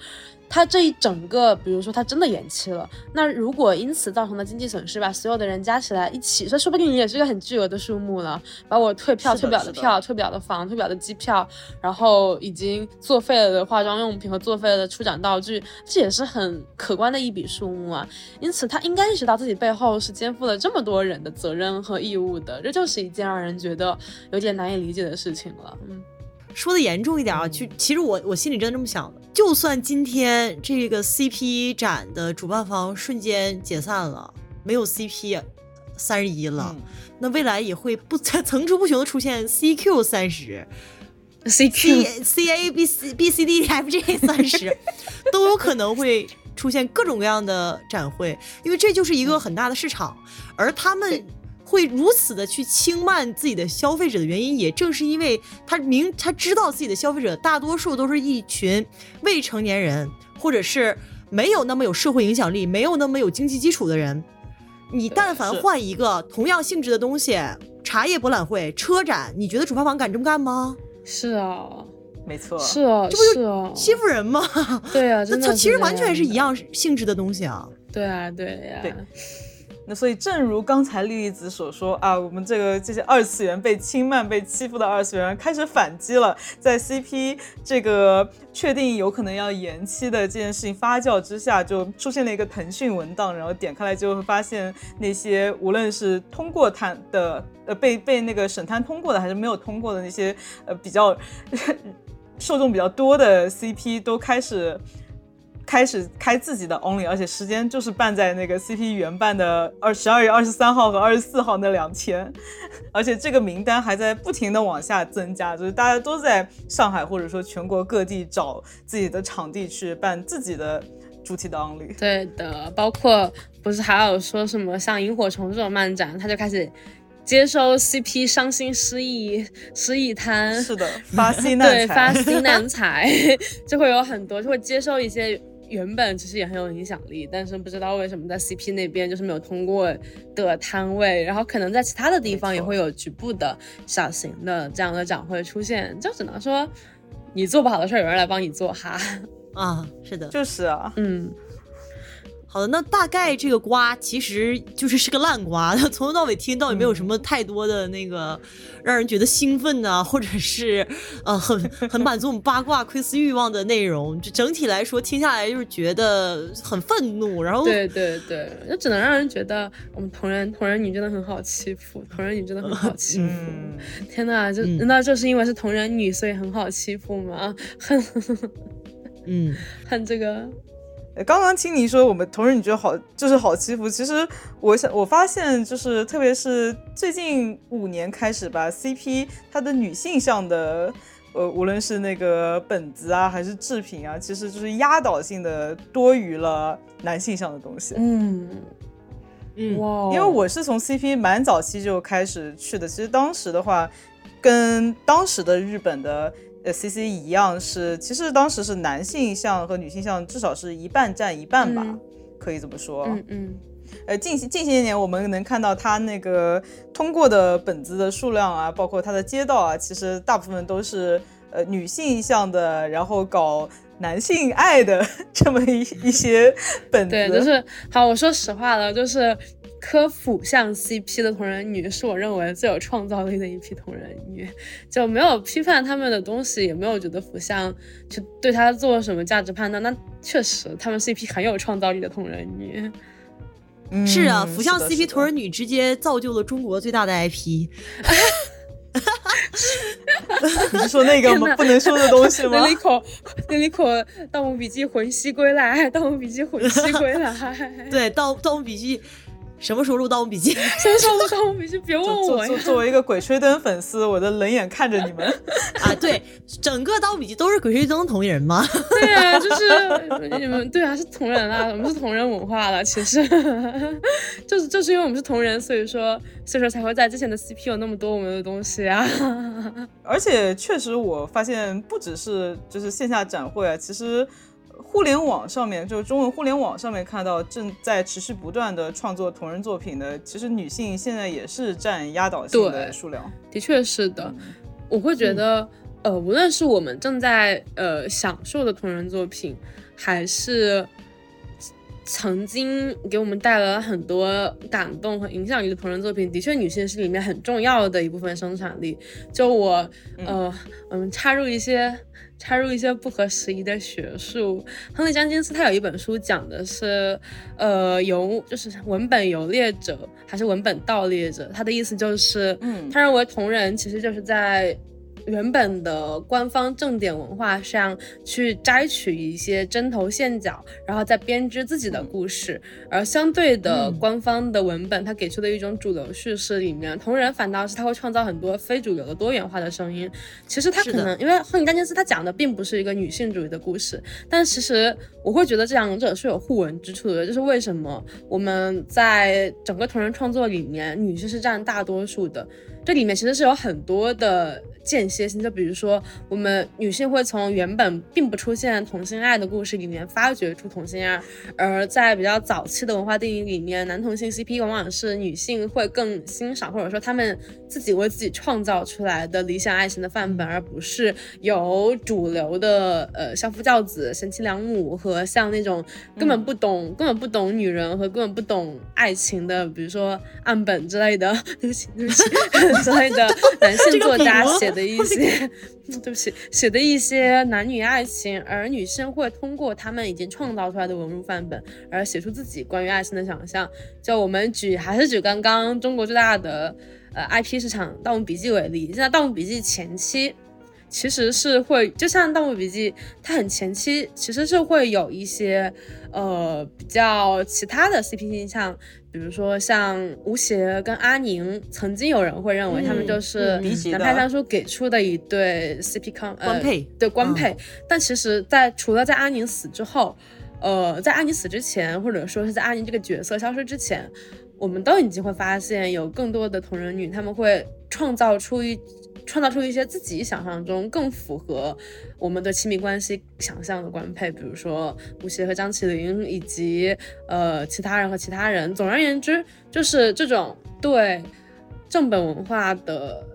他这一整个，比如说他真的延期了，那如果因此造成的经济损失吧，所有的人加起来一起，这说不定也是一个很巨额的数目了。把我退票、退不了的票、退不了的房、退不了的机票，然后已经作废了的化妆用品和作废了的出展道具，这也是很可观的一笔数目啊。因此他应该意识到自己背后是肩负了这么多人的责任和义务的，这就是一件让人觉得有点难以理解的事情了。嗯。说的严重一点啊，就其实我我心里真的这么想的。就算今天这个 CP 展的主办方瞬间解散了，没有 CP 三十一了，那未来也会不 层出不穷的出现 CQ 三十，CQ C A B C B C D F G 三十，都有可能会出现各种各样的展会，因为这就是一个很大的市场，而他们。会如此的去轻慢自己的消费者的原因，也正是因为他明他知道自己的消费者大多数都是一群未成年人，或者是没有那么有社会影响力、没有那么有经济基础的人。你但凡换一个同样性质的东西，茶叶博览会、车展，你觉得主办方敢这么干吗？是啊，没错，是啊，这不就欺负人吗？对啊，那它其实完全是一样性质的东西啊。对啊，对呀。那所以，正如刚才莉莉子所说啊，我们这个这些二次元被轻慢、被欺负的二次元开始反击了。在 CP 这个确定有可能要延期的这件事情发酵之下，就出现了一个腾讯文档，然后点开来就会发现那些无论是通过摊的，呃，被被那个审摊通过的，还是没有通过的那些，呃，比较 受众比较多的 CP 都开始。开始开自己的 Only，而且时间就是办在那个 CP 原办的二十二月二十三号和二十四号那两天，而且这个名单还在不停的往下增加，就是大家都在上海或者说全国各地找自己的场地去办自己的主题的 Only。对的，包括不是还有说什么像萤火虫这种漫展，他就开始接收 CP 伤心失意失意摊，是的，发难 对发财。C 难财，就会有很多就会接受一些原本其实也很有影响力，但是不知道为什么在 CP 那边就是没有通过的摊位，然后可能在其他的地方也会有局部的小型的这样的展会出现，就只能说你做不好的事儿有人来帮你做哈，啊，是的。就是啊，嗯。好的，那大概这个瓜其实就是是个烂瓜，它 从头到尾听到也没有什么太多的那个 让人觉得兴奋呐、或者是呃很很满足我们八卦窥私欲望的内容。就整体来说听下来就是觉得很愤怒，然后对对对，就只能让人觉得我们同人同人女真的很好欺负，同人女真的很好欺负。嗯，天呐，就、嗯难道就是因为是同人女，所以很好欺负吗？恨 嗯恨这个，呃刚刚听你说我们同人女觉得好就是好欺负，其实我想我发现就是特别是最近五年开始吧，CP 它的女性向的。呃，无论是那个本子啊，还是制品啊，其实就是压倒性的多于了男性向的东西。嗯，嗯因为我是从 CP 蛮早期就开始去的，其实当时的话，跟当时的日本的呃 CC 一样是，其实当时是男性向和女性向至少是一半占一半吧，嗯可以这么说。嗯嗯呃，近近些年我们能看到他那个通过的本子的数量啊，包括他的街道啊，其实大部分都是呃女性向的，然后搞男性爱的 这么一一些本子。对，就是好。我说实话了，就是科普向 CP 的同人女是我认为最有创造力的一批同人女，就没有批判他们的东西，也没有觉得腐向去对他做什么价值判断。那确实，他们是一批很有创造力的同人女。嗯是啊，福相 CP 同人女直接造就了中国最大的 IP。你是说那个吗不能说的东西吗 那？里口，那里口，《盗墓笔记》魂兮归来，《盗墓笔记》魂兮归来。对，盗盗墓笔记什么时候录盗墓笔记？什么时候录《盗墓笔记》？别问我呀。作作为一个鬼吹灯粉丝，我的冷眼看着你们。啊，对，整个盗墓笔记都是鬼吹灯同人吗？对啊，就是你们对啊，是同人啊，我们是同人文化了。其实，就是就是因为我们是同人，所以说所以说才会在之前的 CP 有那么多我们的东西啊。而且确实，我发现不只是就是线下展会啊，其实互联网上面，就是中文互联网上面看到正在持续不断的创作同人作品的，其实女性现在也是占压倒性的数量。的确是的，我会觉得，呃，无论是我们正在呃享受的同人作品，还是曾经给我们带来了很多感动和影响力的同人作品，的确，女性是里面很重要的一部分生产力。就我，呃，嗯，插入一些。插入一些不合时宜的学术，亨利·詹金斯他有一本书讲的是，呃，游就是文本游猎者还是文本盗猎者，他的意思就是，嗯他认为同人其实就是在原本的官方正典文化上去摘取一些针头线脚，然后再编织自己的故事。而相对的，嗯官方的文本它给出的一种主流叙事里面，同人反倒是他会创造很多非主流的多元化的声音。其实他可能因为亨利·丹金斯他讲的并不是一个女性主义的故事，但其实我会觉得这两者是有互文之处的，就是为什么我们在整个同人创作里面，女性是占大多数的。这里面其实是有很多的间歇性，就比如说我们女性会从原本并不出现同性爱的故事里面发掘出同性爱，而在比较早期的文化电影里面，男同性 CP 往往是女性会更欣赏，或者说他们自己为自己创造出来的理想爱情的范本，而不是由主流的呃相夫教子、贤妻良母和像那种根本不懂、根本不懂女人和根本不懂爱情的，比如说岸本之类的，对不起，对不起 之类的男性作家写的一些。对不起，写的一些男女爱情，而女生会通过他们已经创造出来的文物范本，而写出自己关于爱情的想象。就我们举还是举刚刚中国最大的呃 IP 市场《盗墓笔记》为例，现在《盗墓笔记》前期其实是会，就像《盗墓笔记》，它很前期其实是会有一些呃比较其他的 CP 倾向，比如说像吴邪跟阿宁，曾经有人会认为他们嗯就是南派三叔给出的一对 CP 康呃官配对官配，但其实在，除了在阿宁死之后，呃，在阿宁死之前，或者说是在阿宁这个角色消失之前，我们都已经会发现有更多的同人女，他们会创造出一创造出一些自己想象中更符合我们对亲密关系想象的官配，比如说吴邪和张起灵，以及呃其他人和其他人。总而言之，就是这种对正本文化的。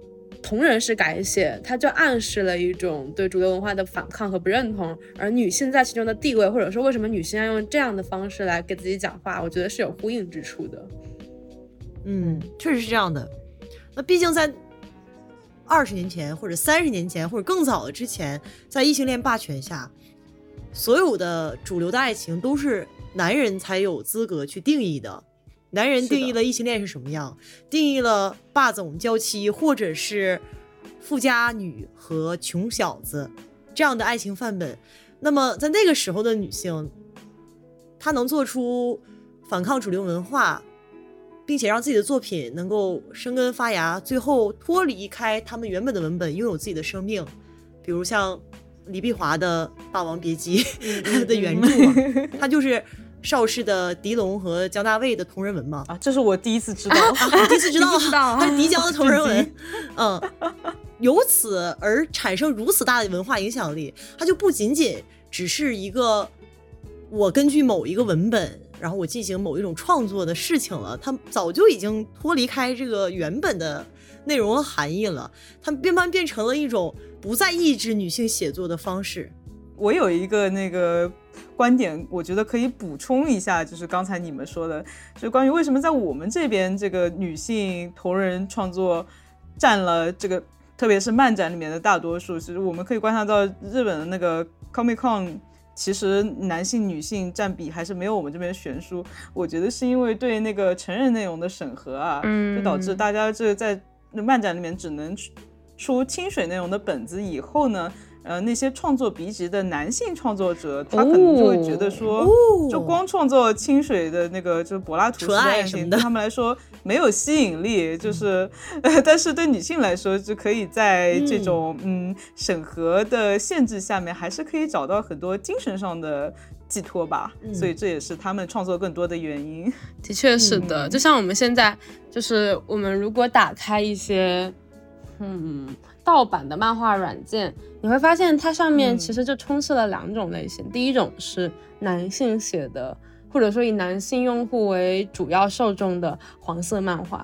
同人式改写，它就暗示了一种对主流文化的反抗和不认同，而女性在其中的地位，或者说为什么女性要用这样的方式来给自己讲话，我觉得是有呼应之处的。嗯，确实是这样的。那毕竟在二十年前，或者三十年前，或者更早的之前，在异性恋霸权下，所有的主流的爱情都是男人才有资格去定义的。男人定义了异性恋是什么样？定义了霸总娇妻，或者是富家女和穷小子这样的爱情范本。那么在那个时候的女性，她能做出反抗主流文化，并且让自己的作品能够生根发芽，最后脱离开他们原本的文本，拥有自己的生命。比如像李碧华的《霸王别姬》的原著，他就是。邵氏的狄龙和姜大卫的同人文嘛？啊，这是我第一次知道，第一次知道，知道，他是狄江的同人文，嗯，由此而产生如此大的文化影响力，它就不仅仅只是一个我根据某一个文本，然后我进行某一种创作的事情了，它早就已经脱离开这个原本的内容和含义了，它慢慢变成了一种不再抑制女性写作的方式。我有一个那个。观点，我觉得可以补充一下，就是刚才你们说的，就关于为什么在我们这边这个女性同人创作占了这个，特别是漫展里面的大多数。其实我们可以观察到，日本的那个 Comic Con，其实男性女性占比还是没有我们这边悬殊。我觉得是因为对那个成人内容的审核啊，就导致大家这在漫展里面只能出清水内容的本子，以后呢。呃，那些创作鼻级的男性创作者，他可能就会觉得说，就光创作清水的那个，就是柏拉图式的爱情，对他们来说没有吸引力。就是，但是对女性来说，就可以在这种嗯审核的限制下面，还是可以找到很多精神上的寄托吧。所以这也是他们创作更多的原因。的确是的，就像我们现在，就是我们如果打开一些，嗯。盗版的漫画软件，你会发现它上面其实就充斥了两种类型。第一种是男性写的，或者说以男性用户为主要受众的黄色漫画，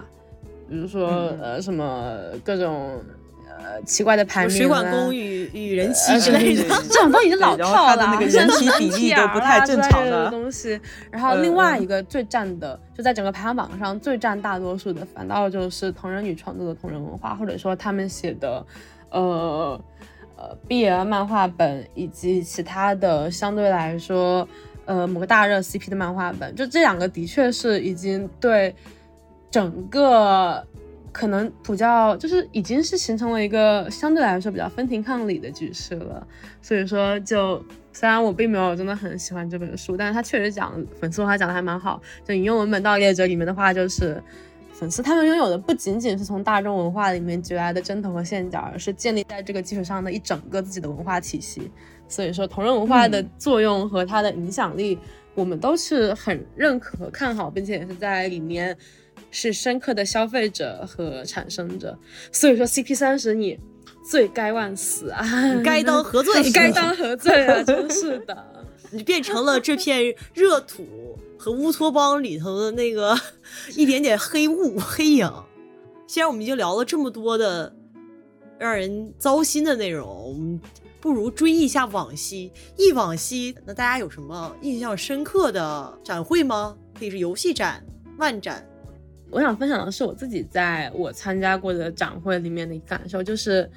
比如说呃什么各种。呃，奇怪的排名，水管工与与人妻之类的，这种都已经老套了，那个人体比例都不太 正常的东西。然后另外一个最占的，就在整个排行榜上最占大多数的，反倒就是同人女创作的同人文化，或者说他们写的，呃呃 BL 漫画本以及其他的相对来说，呃某个大热 CP 的漫画本，就这两个的确是已经对整个。可能比较就是已经是形成了一个相对来说比较分庭抗礼的局势了，所以说就虽然我并没有真的很喜欢这本书，但是他确实讲粉丝话讲的还蛮好。就引用文本盗猎者里面的话，就是粉丝他们拥有的不仅仅是从大众文化里面掘来的针头和线脚，而是建立在这个基础上的一整个自己的文化体系。所以说同人文化的作用和它的影响力，我们都是很认可和看好，并且也是在里面。是深刻的消费者和产生者，所以说 CP 三十你罪该万死啊，该当何罪？该当何罪啊？真是的，你变成了这片热土和乌托邦里头的那个 一点点黑雾黑影。既然我们已经聊了这么多的让人糟心的内容，我们不如追忆一下往昔。忆往昔，那大家有什么印象深刻的展会吗？可以是游戏展、漫展。我想分享的是我自己在我参加过的展会里面的感受，就是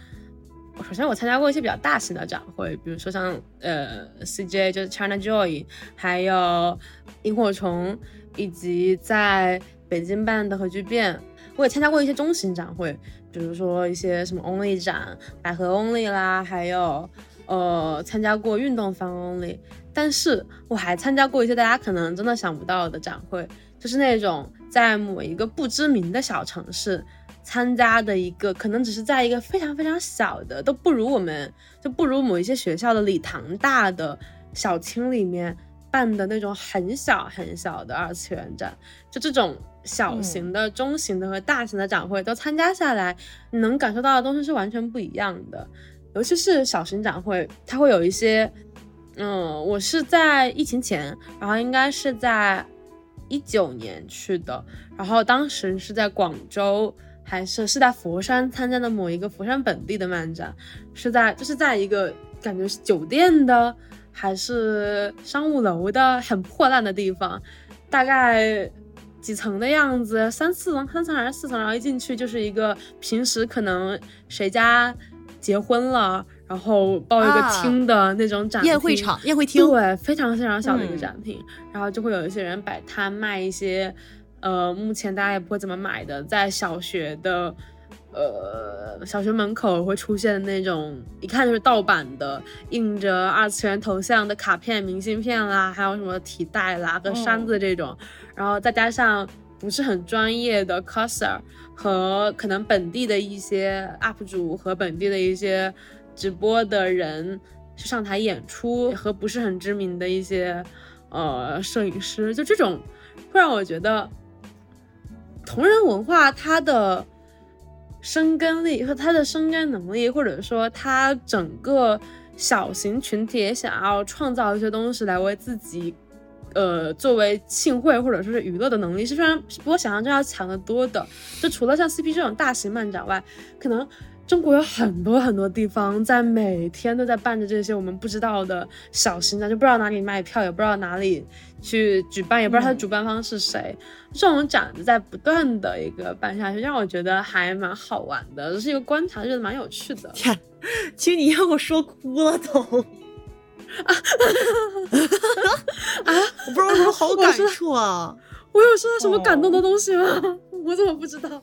首先我参加过一些比较大型的展会，比如说像呃 CJ 就是 China Joy，还有萤火虫，以及在北京办的核聚变。我也参加过一些中型展会，比如说一些什么 Only 展、百合 Only 啦，还有呃参加过运动方 Only。但是我还参加过一些大家可能真的想不到的展会，就是那种。在某一个不知名的小城市参加的一个，可能只是在一个非常非常小的，都不如我们就不如某一些学校的礼堂大的小厅里面办的那种很小很小的二次元展，就这种小型的、中型的和大型的展会都参加下来，你能感受到的东西是完全不一样的。尤其是小型展会，它会有一些，嗯，我是在疫情前，然后应该是在一九年去的，然后当时是在广州，还是是在佛山参加的某一个佛山本地的漫展，是在就是在一个感觉是酒店的还是商务楼的很破烂的地方，大概几层的样子，三四层，三层还是四层，然后一进去就是一个平时可能谁家。结婚了，然后包一个厅的那种展宴会场、宴会厅，对，非常非常小的一个展厅，然后就会有一些人摆摊卖一些，呃，目前大家也不会怎么买的，在小学的，呃，小学门口会出现的那种，一看就是盗版的，印着二次元头像的卡片、明信片啦，还有什么提袋啦和扇子这种，然后再加上不是很专业的 coser。和可能本地的一些 UP 主和本地的一些直播的人去上台演出，和不是很知名的一些呃摄影师，就这种会让我觉得同人文化它的生根力和他的生根能力，或者说他整个小型群体也想要创造一些东西来为自己。呃，作为庆会或者说是娱乐的能力是非常比我想象中要强得多的。就除了像 CP 这种大型漫展外，可能中国有很多很多地方在每天都在办着这些我们不知道的小型展，就不知道哪里卖票，也不知道哪里去举办，也不知道它的主办方是谁。这种展子在不断的一个办下去，让我觉得还蛮好玩的，这是一个观察，觉得蛮有趣的。天，其实你让我说哭了都。啊啊！我不知道有什么好感触啊！我有说到什么感动的东西吗？我怎么不知道？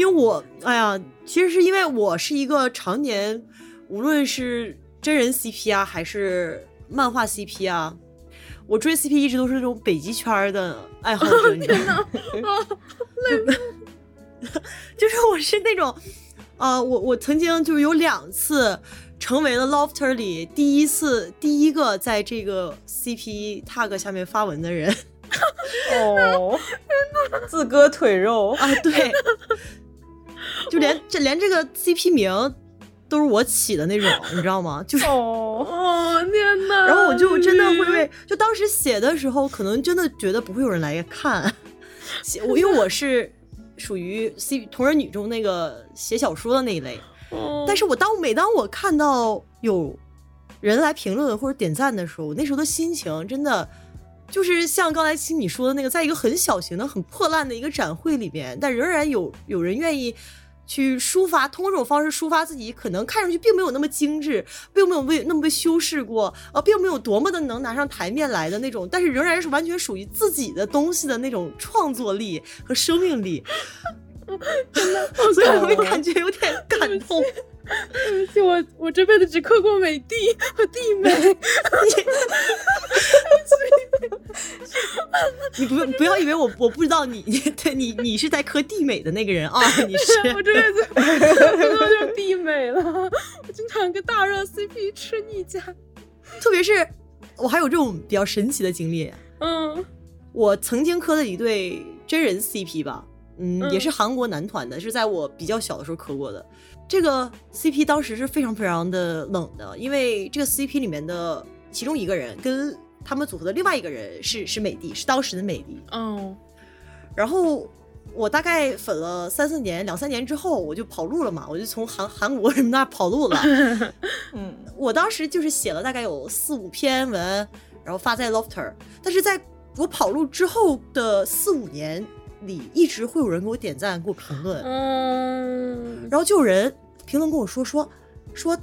因为我哎呀，其实是因为我是一个常年，无论是真人 CP 啊，还是漫画 CP 啊，我追 CP 一直都是那种北极圈的爱好者。天哪！累 就是我是那种，啊，我我曾经就是有两次。成为了 Lofter 里第一次第一个在这个 CP tag 下面发文的人。哦，自割腿肉啊！对，就连这连这个 CP 名都是我起的那种，你知道吗？就是哦，天哪！然后我就真的会为，就当时写的时候，可能真的觉得不会有人来看。写我因为我是属于 C 同人女中那个写小说的那一类。但是我当每当我看到有人来评论或者点赞的时候，我那时候的心情真的就是像刚才听你说的那个，在一个很小型的、很破烂的一个展会里边，但仍然有有人愿意去抒发，通过这种方式抒发自己，可能看上去并没有那么精致，并没有被那么被修饰过，呃，并没有多么的能拿上台面来的那种，但是仍然是完全属于自己的东西的那种创作力和生命力。真的，所以我会感觉有点感动。对不起，我我这辈子只刻过美帝和帝美。你不不要以为我我不知道你，对你你是在磕帝美的那个人啊！你是 我这辈子磕到就是帝美了。我经常跟大热 CP 吃你家，特别是我还有这种比较神奇的经历。嗯，我曾经磕的一对真人 CP 吧。嗯，也是韩国男团的，是在我比较小的时候磕过的。这个 CP 当时是非常非常的冷的，因为这个 CP 里面的其中一个人跟他们组合的另外一个人是是美帝，是当时的美帝。嗯。然后我大概粉了三四年、两三年之后，我就跑路了嘛，我就从韩韩国什么那跑路了。嗯，我当时就是写了大概有四五篇文，然后发在 Lofter，但是在我跑路之后的四五年。里一直会有人给我点赞，给我评论，嗯，然后就有人评论跟我说说说，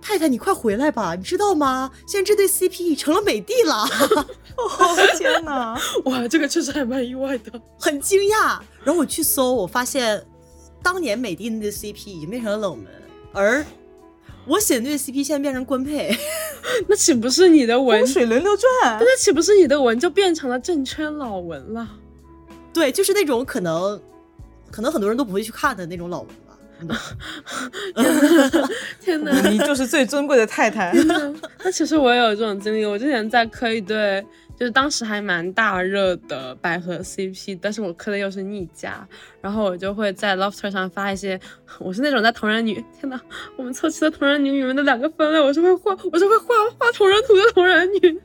太太你快回来吧，你知道吗？现在这对 CP 成了美帝了，哦天哪，哇，这个确实还蛮意外的，很惊讶。然后我去搜，我发现当年美帝那对 CP 已经变成了冷门，而我写的那对 CP 现在变成官配，那岂不是你的文水轮流转？那岂不是你的文就变成了正圈老文了？对，就是那种可能，可能很多人都不会去看的那种老文吧。天哪！你就是最尊贵的太太。那其实我也有这种经历，我之前在磕一对。就是当时还蛮大热的百合 CP，但是我磕的又是逆家，然后我就会在 Lofter 上发一些，我是那种在同人女，天呐，我们凑齐的同人女里面的两个分类，我是会画，我是会画画同人图的同人女，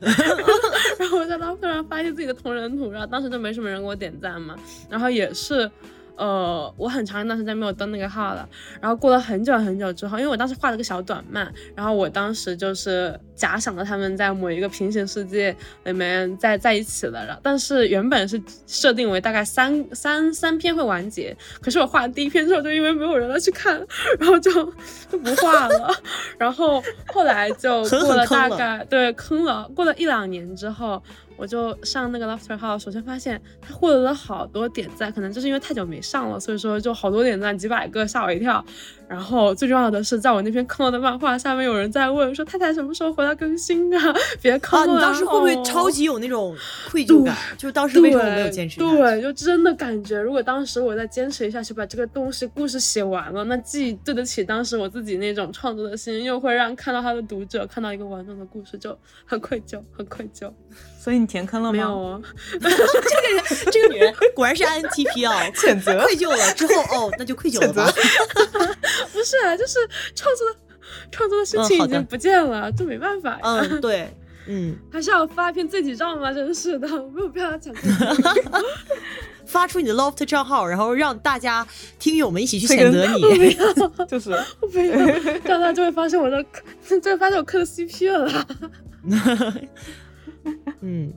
然后我在 Lofter 上发一些自己的同人图，然后当时就没什么人给我点赞嘛，然后也是。呃，我很长一段时间没有登那个号了，然后过了很久很久之后，因为我当时画了个小短漫，然后我当时就是假想了他们在某一个平行世界里面在在一起了，然后但是原本是设定为大概三三 三篇会完结，可是我画第一篇之后就因为没有人了去看，然后就就不画了，然后后来就过了大概 对坑了，过了一两年之后。我就上那个 Lofter 号，首先发现他获得了好多点赞，可能就是因为太久没上了，所以说就好多点赞，几百个，吓我一跳。然后最重要的是，在我那篇坑了的漫画下面，有人在问说：“太太什么时候回来更新啊？别坑了！”你当时会不会超级有那种愧疚感？就是当时为什么没有坚持？对，就真的感觉，如果当时我再坚持一下去把这个东西故事写完了，那既对得起当时我自己那种创作的心，又会让看到他的读者看到一个完整的故事，就很愧疚，很愧疚。所以你填坑了吗？没有啊。这个人，这个女人果然是 INTP 啊！谴责，愧疚了之后，哦，那就愧疚了吧。不是啊，就是创作的创作的事情已经不见了，这没办法。嗯，对，嗯，还是要发一篇自己照吗？真是的，没有必要讲。发出你的 Loft 账号，然后让大家听友们一起去谴责你。就是，没有，这样他就会发现我的，就会发现我磕的 CP 了。嗯，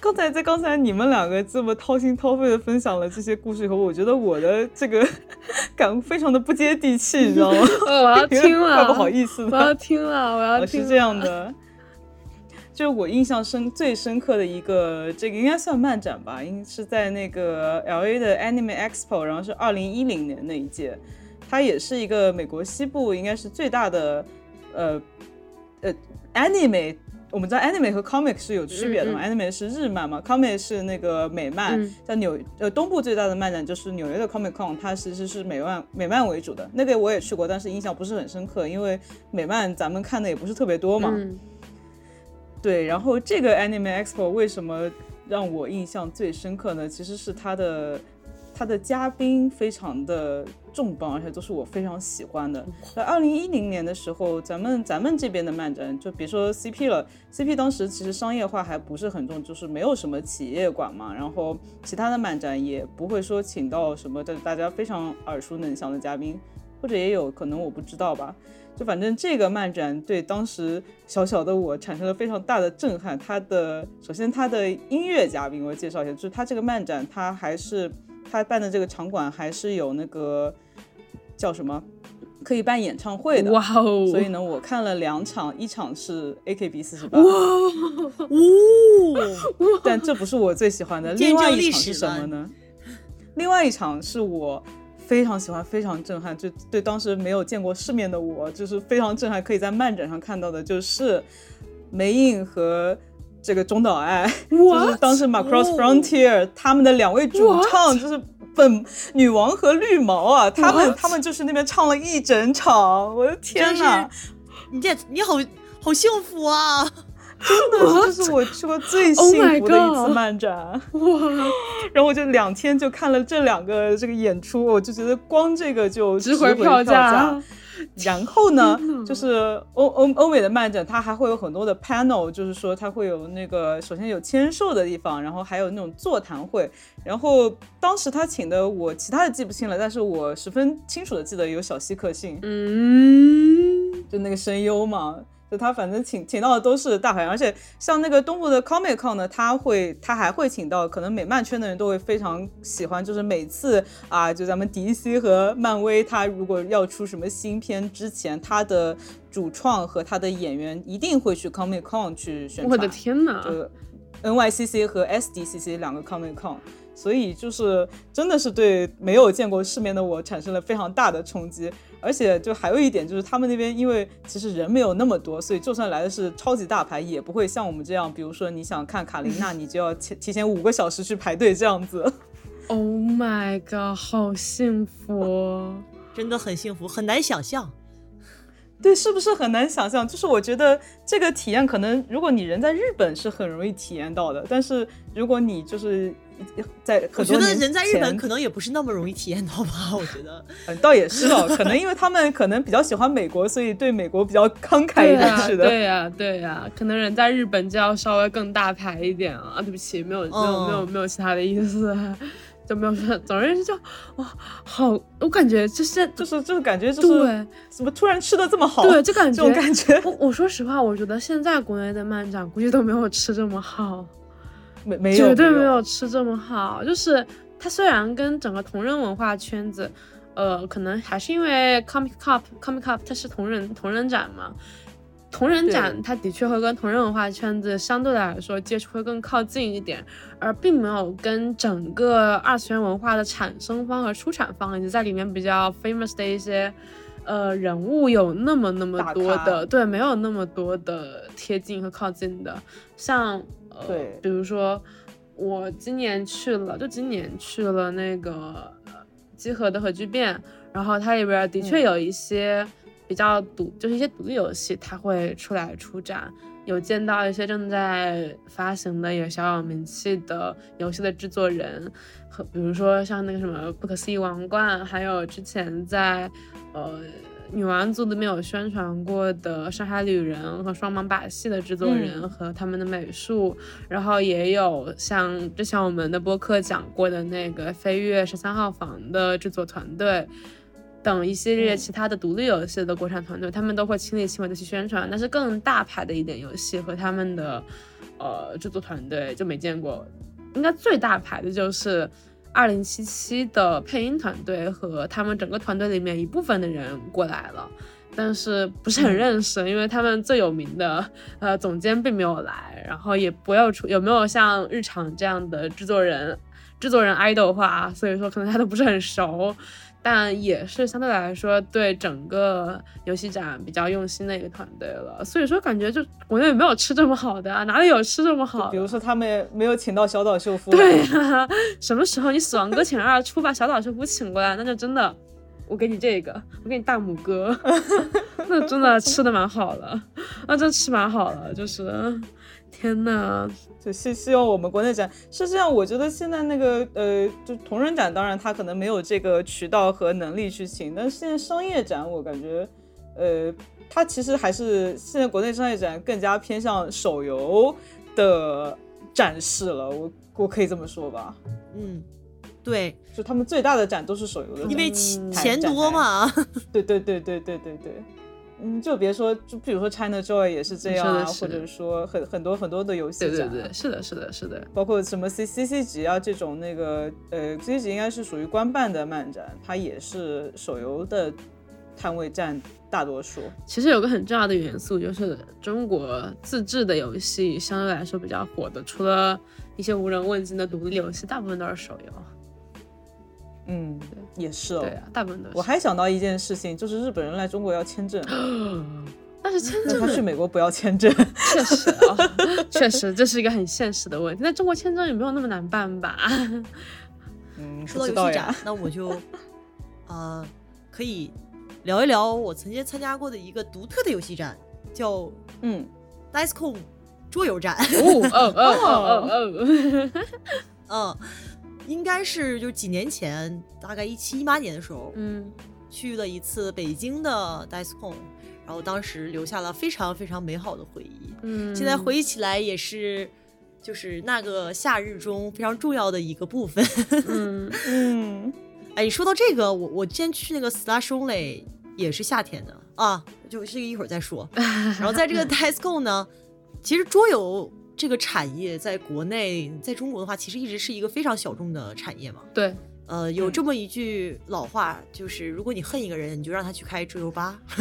刚才在刚才你们两个这么掏心掏肺的分享了这些故事以后，我觉得我的这个 感悟非常的不接地气，你知道吗？我要 听了，怪不好意思的。我要听了，我要听。是这样的，就是我印象深最深刻的一个，这个应该算漫展吧，应是在那个 L A 的 Anime Expo，然后是二零一零年那一届，它也是一个美国西部应该是最大的呃呃 Anime。我们知道 anime 和 comic 是有区别的嘛，anime 是日漫嘛，comic 是那个美漫。在纽呃东部最大的漫展就是纽约的 Comic Con，它其实是美漫美漫为主的。那个我也去过，但是印象不是很深刻，因为美漫咱们看的也不是特别多嘛。对，然后这个 anime expo 为什么让我印象最深刻呢？其实是它的。他的嘉宾非常的重磅，而且都是我非常喜欢的。在二零一零年的时候，咱们咱们这边的漫展，就别说 CP 了，CP 当时其实商业化还不是很重，就是没有什么企业馆嘛。然后其他的漫展也不会说请到什么的大家非常耳熟能详的嘉宾，或者也有可能我不知道吧。就反正这个漫展对当时小小的我产生了非常大的震撼。它的首先它的音乐嘉宾，我介绍一下，就是它这个漫展它还是。他办的这个场馆还是有那个叫什么可以办演唱会的哇哦！所以呢，我看了两场，一场是 AKB 四十八哇哦！但这不是我最喜欢的，另外一场是什么呢？另外一场是我非常喜欢、非常震撼，就对当时没有见过世面的我，就是非常震撼，可以在漫展上看到的，就是梅印和。这个中岛爱就是当时 Macross Frontier 他们的两位主唱，就是本女王和绿毛啊，他们他们就是那边唱了一整场，我的天哪！你这你好好幸福啊！真的，这是我去过最幸福的一次漫展哇！然后我就两天就看了这两个这个演出，我就觉得光这个就值回票价。然后呢，就是欧欧欧美的漫展，它还会有很多的 panel，就是说它会有那个首先有签售的地方，然后还有那种座谈会。然后当时他请的我其他的记不清了，但是我十分清楚的记得有小西克幸，嗯，就那个声优嘛。就他反正请请到的都是大牌，而且像那个东部的 Comic Con 呢，他会他还会请到可能美漫圈的人都会非常喜欢，就是每次啊，就咱们 DC 和漫威，他如果要出什么新片之前，他的主创和他的演员一定会去 Comic Con 去宣传。我的天哪！就 NYCC 和 SDCC 两个 Comic Con。所以就是真的是对没有见过世面的我产生了非常大的冲击，而且就还有一点就是他们那边因为其实人没有那么多，所以就算来的是超级大牌，也不会像我们这样，比如说你想看卡琳娜，你就要提提前五个小时去排队这样子。Oh my god，好幸福！真的很幸福，很难想象。对，是不是很难想象？就是我觉得这个体验可能，如果你人在日本是很容易体验到的，但是如果你就是在我觉得人在日本可能也不是那么容易体验到吧？我觉得，嗯，倒也是哦，可能因为他们可能比较喜欢美国，所以对美国比较慷慨一点，是的。对呀，对呀，可能人在日本就要稍微更大牌一点啊。对不起，没有，没有，没有，没有其他的意思。就没有说，总而言之就哇，好，我感觉就是就是就是感觉就是对，怎么突然吃的这么好？对，就感觉这种感觉。我我说实话，我觉得现在国内的漫展估计都没有吃这么好，没没有绝对没有吃这么好。就是它虽然跟整个同人文化圈子，呃，可能还是因为 Comic Cup Comic Cup 它是同人同人展嘛。同人展，它的确会跟同人文化圈子相对来说接触会更靠近一点，而并没有跟整个二次元文化的产生方和出产方以及在里面比较 famous 的一些呃人物有那么那么多的，对，没有那么多的贴近和靠近的。像呃，对，比如说我今年去了，就今年去了那个集合的核聚变，然后它里边的确有一些。比较独就是一些独立游戏，它会出来出展，有见到一些正在发行的有小有名气的游戏的制作人，和比如说像那个什么不可思议王冠，还有之前在呃女王组里面有宣传过的上海旅人和双盲把戏的制作人和他们的美术，然后也有像之前我们的播客讲过的那个飞跃十三号房的制作团队。等一系列其他的独立游戏的国产团队，他们都会亲力亲为的去宣传。但是更大牌的一点游戏和他们的呃制作团队就没见过。应该最大牌的就是二零七七的配音团队和他们整个团队里面一部分的人过来了，但是不是很认识，因为他们最有名的呃总监并没有来，然后也不要出有没有像日常这样的制作人制作人 idol 化，所以说可能他都不是很熟。但也是相对来说对整个游戏展比较用心的一个团队了，所以说感觉就国内没有吃这么好的啊，哪里有吃这么好？比如说他们没有请到小岛秀夫。对呀，什么时候你死亡搁浅二出把小岛秀夫请过来，那就真的，我给你这个，我给你大拇哥，那真的吃的蛮好了，那真吃蛮好了，就是。天呐，就希希望我们国内展。是这样，我觉得现在那个呃，就同人展，当然他可能没有这个渠道和能力去请，但是现在商业展，我感觉，呃，它其实还是现在国内商业展更加偏向手游的展示了。我我可以这么说吧？嗯，对，就他们最大的展都是手游的，因为钱多嘛。对对对对对对对。嗯，就别说，就比如说 China Joy 也是这样啊，或者说很很多很多的游戏展，对对对，是的，是的，是的，包括什么 C C C 级啊这种那个呃 C C 级应该是属于官办的漫展，它也是手游的摊位占大多数。其实有个很重要的元素就是中国自制的游戏相对来说比较火的，除了一些无人问津的独立游戏，大部分都是手游。嗯，也是哦。对啊，大部分都是。我还想到一件事情，就是日本人来中国要签证。但是签证，他去美国不要签证。确实啊，确实 这是一个很现实的问题。那中国签证也没有那么难办吧？嗯，说到游戏展，那我就 呃可以聊一聊我曾经参加过的一个独特的游戏展，叫嗯，DiceCon 桌游展。哦哦哦哦哦，嗯。应该是就几年前，大概一七一八年的时候，嗯，去了一次北京的 DiceCon，然后当时留下了非常非常美好的回忆。嗯，现在回忆起来也是，就是那个夏日中非常重要的一个部分。嗯 嗯，哎，说到这个，我我之前去那个 Slash Only 也是夏天的啊，就这个一会儿再说。然后在这个 DiceCon 呢，其实桌游。这个产业在国内，在中国的话，其实一直是一个非常小众的产业嘛。对，呃，有这么一句老话，就是如果你恨一个人，你就让他去开桌游吧。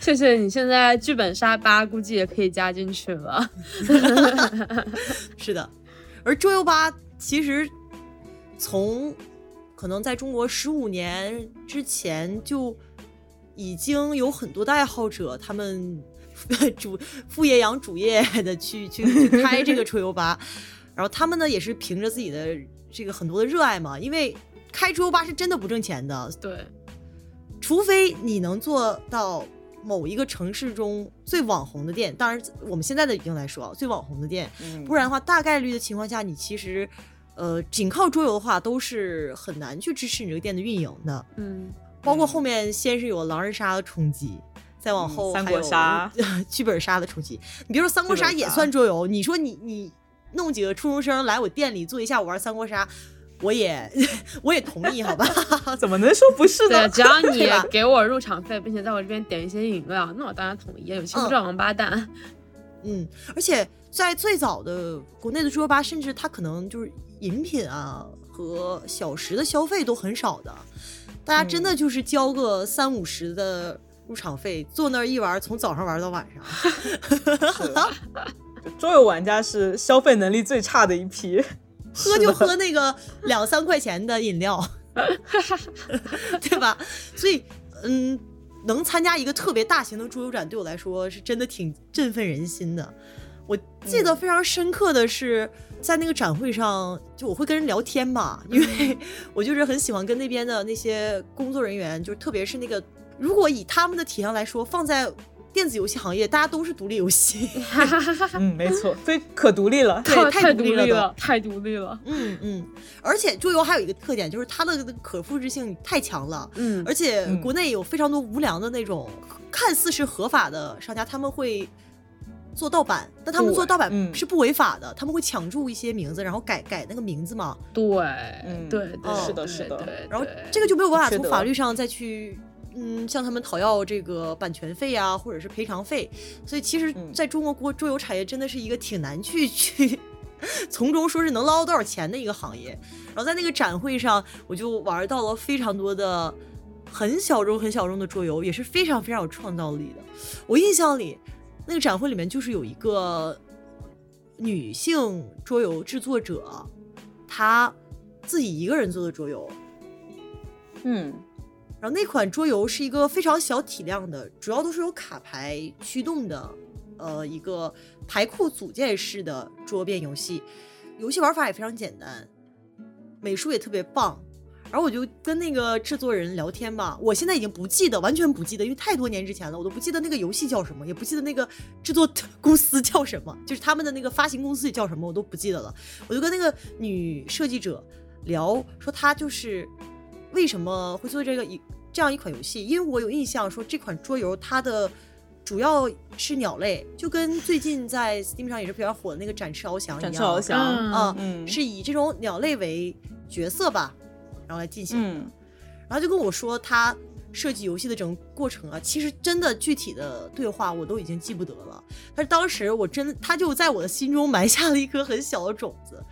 谢谢你，现在剧本杀吧估计也可以加进去了。是的，而桌游吧其实从可能在中国十五年之前就已经有很多的爱好者，他们。主副业养主业的去去去开这个 桌游吧，然后他们呢也是凭着自己的这个很多的热爱嘛，因为开桌游吧是真的不挣钱的，对，除非你能做到某一个城市中最网红的店，当然我们现在的已经来说啊，最网红的店，嗯。不然的话，大概率的情况下，你其实，呃，仅靠桌游的话，都是很难去支持你这个店的运营的。嗯，包括后面先是有狼人杀的冲击，再往后嗯三国还有杀 剧本杀的冲击。你别说三国杀也算桌游，你说你你弄几个初中生来我店里坐一下午玩三国杀，我也 我也同意，好吧？怎么能说不是对，呢？只要你给我入场费，并且在我这边点一些饮料，那我当然同意。有钱不赚王八蛋。嗯，而且在最早的国内的桌游吧，甚至它可能就是饮品啊和小食的消费都很少的，大家真的就是交个三五十的入场费，坐那儿一玩，从早上玩到晚上。桌游玩家是消费能力最差的一批，喝就喝那个两三块钱的饮料，对吧？所以，嗯，能参加一个特别大型的桌游展，对我来说是真的挺振奋人心的。我记得非常深刻的是，在那个展会上，就我会跟人聊天嘛，因为我就是很喜欢跟那边的那些工作人员，就是特别是那个，如果以他们的体量来说，放在电子游戏行业，大家都是独立游戏。嗯，没错，非可独立了。对太太独独立了太独立了。嗯嗯，而且桌游还有一个特点，就是它的可复制性太强了。嗯，而且嗯国内有非常多无良的那种看似是合法的商家，他们会做盗版，但他们做盗版嗯是不违法的，他们会抢注一些名字，然后改改那个名字嘛，对，嗯对对，哦是的是的对然后这个就没有办法从法律上再去。嗯，向他们讨要这个版权费啊，或者是赔偿费，所以其实嗯在中国国桌游产业真的是一个挺难去去从中说是能捞到多少钱的一个行业。然后在那个展会上，我就玩到了非常多的很小众、很小众的桌游，也是非常非常有创造力的。我印象里，那个展会里面就是有一个女性桌游制作者，她自己一个人做的桌游，嗯然后那款桌游是一个非常小体量的，主要都是由卡牌驱动的，呃，一个牌库组件式的桌边游戏。游戏玩法也非常简单，美术也特别棒。然后我就跟那个制作人聊天吧，我现在已经不记得，完全不记得，因为太多年之前了，我都不记得那个游戏叫什么，也不记得那个制作公司叫什么，就是他们的那个发行公司叫什么，我都不记得了。我就跟那个女设计者聊，说她就是为什么会做这个一这样一款游戏，因为我有印象说这款桌游它的主要是鸟类，就跟最近在 Steam 上也是比较火的那个展翅翱翔一样，展翅翱翔嗯啊，嗯。是以这种鸟类为角色吧，然后来进行的。嗯。然后就跟我说他设计游戏的整个过程啊，其实真的具体的对话我都已经记不得了，但是当时我真的他就在我的心中埋下了一颗很小的种子，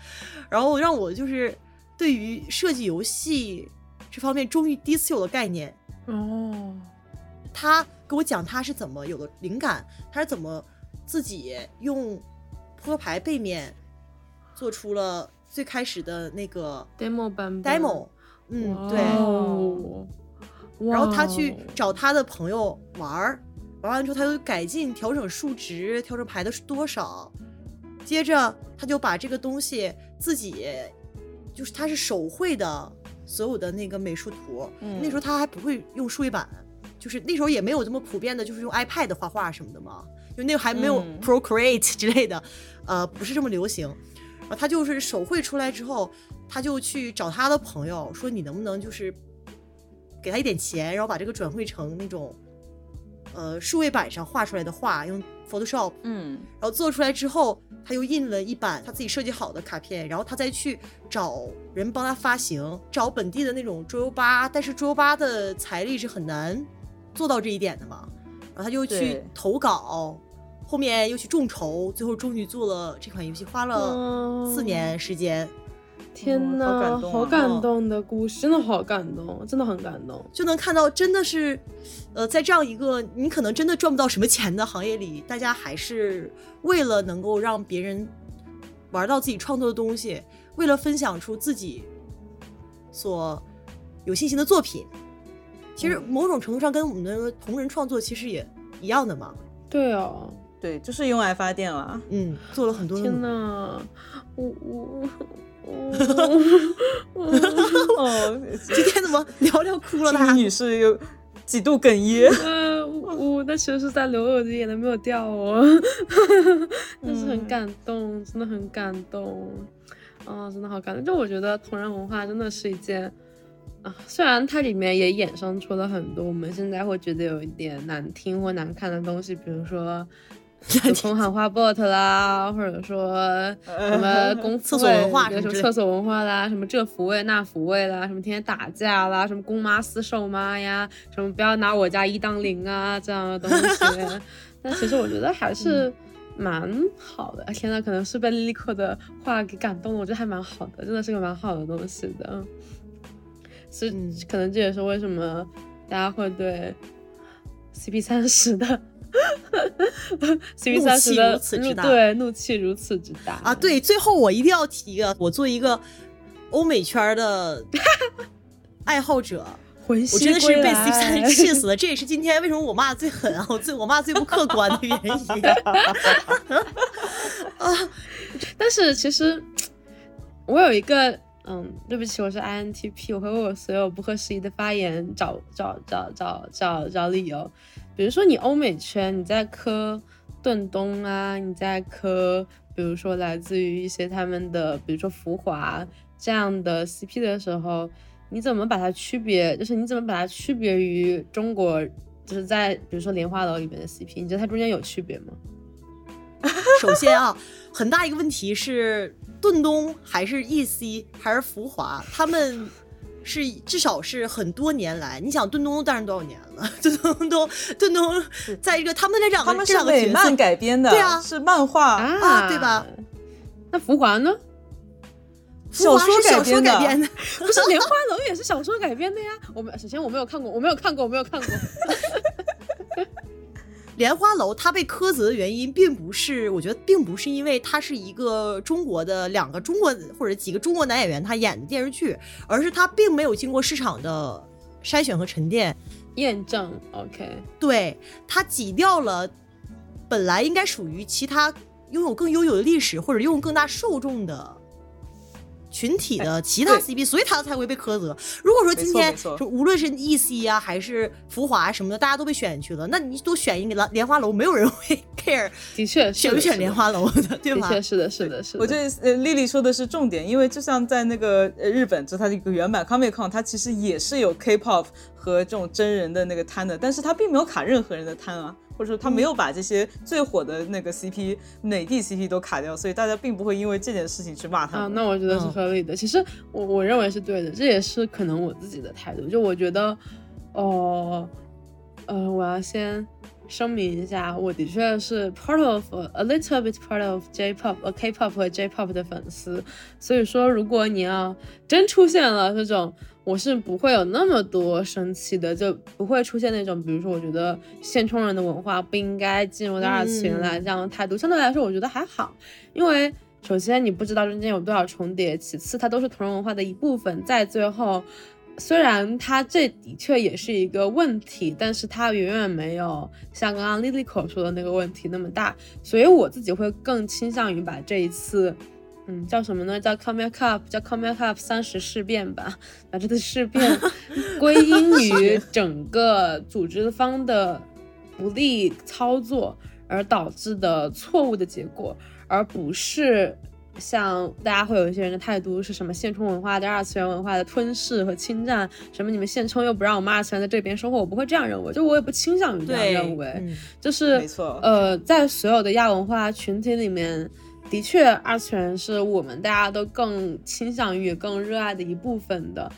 然后让我就是对于设计游戏这方面终于第一次有了概念。哦，他给我讲他是怎么有了灵感，他是怎么自己用扑克牌背面做出了最开始的那个 demo 版本 demo，嗯，对。哦然后他去找他的朋友玩儿，玩完之后他又改进、调整数值、调整牌的是多少，接着他就把这个东西自己，就是他是手绘的所有的那个美术图，嗯那时候他还不会用数位板，就是那时候也没有这么普遍的，就是用 iPad 画画什么的嘛，因为那个还没有嗯 Procreate 之类的，呃，不是这么流行。然后他就是手绘出来之后，他就去找他的朋友说：“你能不能就是给他一点钱，然后把这个转绘成那种呃数位板上画出来的画，用 Photoshop，嗯。然后做出来之后，他又印了一版他自己设计好的卡片，然后他再去找人帮他发行，找本地的那种桌游吧，但是桌游吧的财力是很难做到这一点的嘛，然后他就去投稿，后面又去众筹，最后终于做了这款游戏，花了四嗯年时间。天嗯呐，好感动啊好感动的故事，真的好感动，真的很感动。就能看到，真的是，呃，在这样一个你可能真的赚不到什么钱的行业里，大家还是为了能够让别人玩到自己创作的东西，为了分享出自己所有信心的作品，其实嗯某种程度上跟我们的同人创作其实也一样的嘛。对哦，对，就是用爱发电了。嗯，做了很多天。呐，我我哦，今天怎么聊聊哭了呢？女士有几度哽咽。呃，我那其实是在流，我的眼泪没有掉哦，但是很感动，真的很感动，啊、真的好感动。就我觉得同人文化真的是一件啊，虽然它里面也衍生出了很多我们现在会觉得有一点难听或难看的东西，比如说。有空喊话 bot 啦，或者说什么公厕所文化什什么厕所文化啦，什么这抚慰那抚慰啦，什么天天打架啦，什么公妈私受妈呀，什么不要拿我家一当零啊这样的东西。但其实我觉得还是蛮好的。天呐，可能是被 Lico 的话给感动了，我觉得还蛮好的，真的是个蛮好的东西的。所以嗯可能这也是为什么大家会对 CP 三十的 CP 三十的怒气如此之大对怒气如此之大啊，对，最后我一定要提一个，我作为一个欧美圈儿的 爱好者，魂我真的是被 C 三气死了。这也是今天为什么我骂最狠啊，我最我骂最不客观的原因 啊。但是其实我有一个，嗯，对不起，我是 INTP，我会为我所有不合时宜的发言找找找找找找理由。比如说你欧美圈，你在磕顿东啊，你在磕，比如说来自于一些他们的，比如说浮华这样的 CP 的时候，你怎么把它区别？就是你怎么把它区别于中国？就是在比如说莲花楼里面的 CP，你觉得它中间有区别吗？首先啊，很大一个问题是顿东还是 EC 还是浮华，他们是至少是很多年来，你想顿东都诞生多少年了？顿东都顿东在一个他们这两个他们是这两个角美漫色，改编的，对啊是漫画、啊对吧？那浮华呢？浮华是小说改改编的，不是莲花楼也是小说改编的呀。我们首先我没有看过，我没有看过，我没有看过。莲花楼它被苛责的原因，并不是我觉得并不是因为它是一个中国的两个中国或者几个中国男演员他演的电视剧，而是它并没有经过市场的筛选和沉淀，验证，OK，对它挤掉了本来应该属于其他拥有更悠久的历史或者拥有更大受众的。群体的其他 CP，所以他才会被苛责。如果说今天没错没错说无论是 EC 啊、还是浮华什么的，大家都被选去了，那你多选一个莲莲花楼，没有人会 care 的确选不选莲花，楼的，对的？确是的，是的，是的。我觉得呃，丽丽说的是重点，因为就像在那个呃日本，就它的一个原版 Comic Con，它其实也是有 K-pop 和这种真人的那个摊的，但是它并没有卡任何人的摊啊，或者说他没有把这些最火的那个 CP 美的 CP 都卡掉，所以大家并不会因为这件事情去骂他啊，那我觉得是嗯合理的。其实我我认为是对的，这也是可能我自己的态度。就我觉得，哦、呃，我要先声明一下，我的确是 part of a little bit part of J-pop、呃 K-pop 和 J-pop 的粉丝。所以说，如果你要真出现了这种，我是不会有那么多生气的，就不会出现那种，比如说，我觉得现充人的文化不应该进入到二次元来这样的态度。相对来说，我觉得还好，因为首先你不知道中间有多少重叠，其次它都是同人文化的一部分，在最后。虽然它这的确也是一个问题，但是它远远没有像刚刚 Lily 口说的那个问题那么大，所以我自己会更倾向于把这一次，嗯，叫什么呢？叫 Comic Cup，叫 Comic Cup 三十事变吧，把这个事变 归因于整个组织方的不利操作而导致的错误的结果，而不是像大家会有一些人的态度是什么现充文化的二次元文化的吞噬和侵占，什么你们现充又不让我们二次元在这边生活，我不会这样认为，就我也不倾向于这样，认为。嗯就是没错呃，在所有的亚文化群体里面，的确二次元是我们大家都更倾向于、更热爱的一部分的。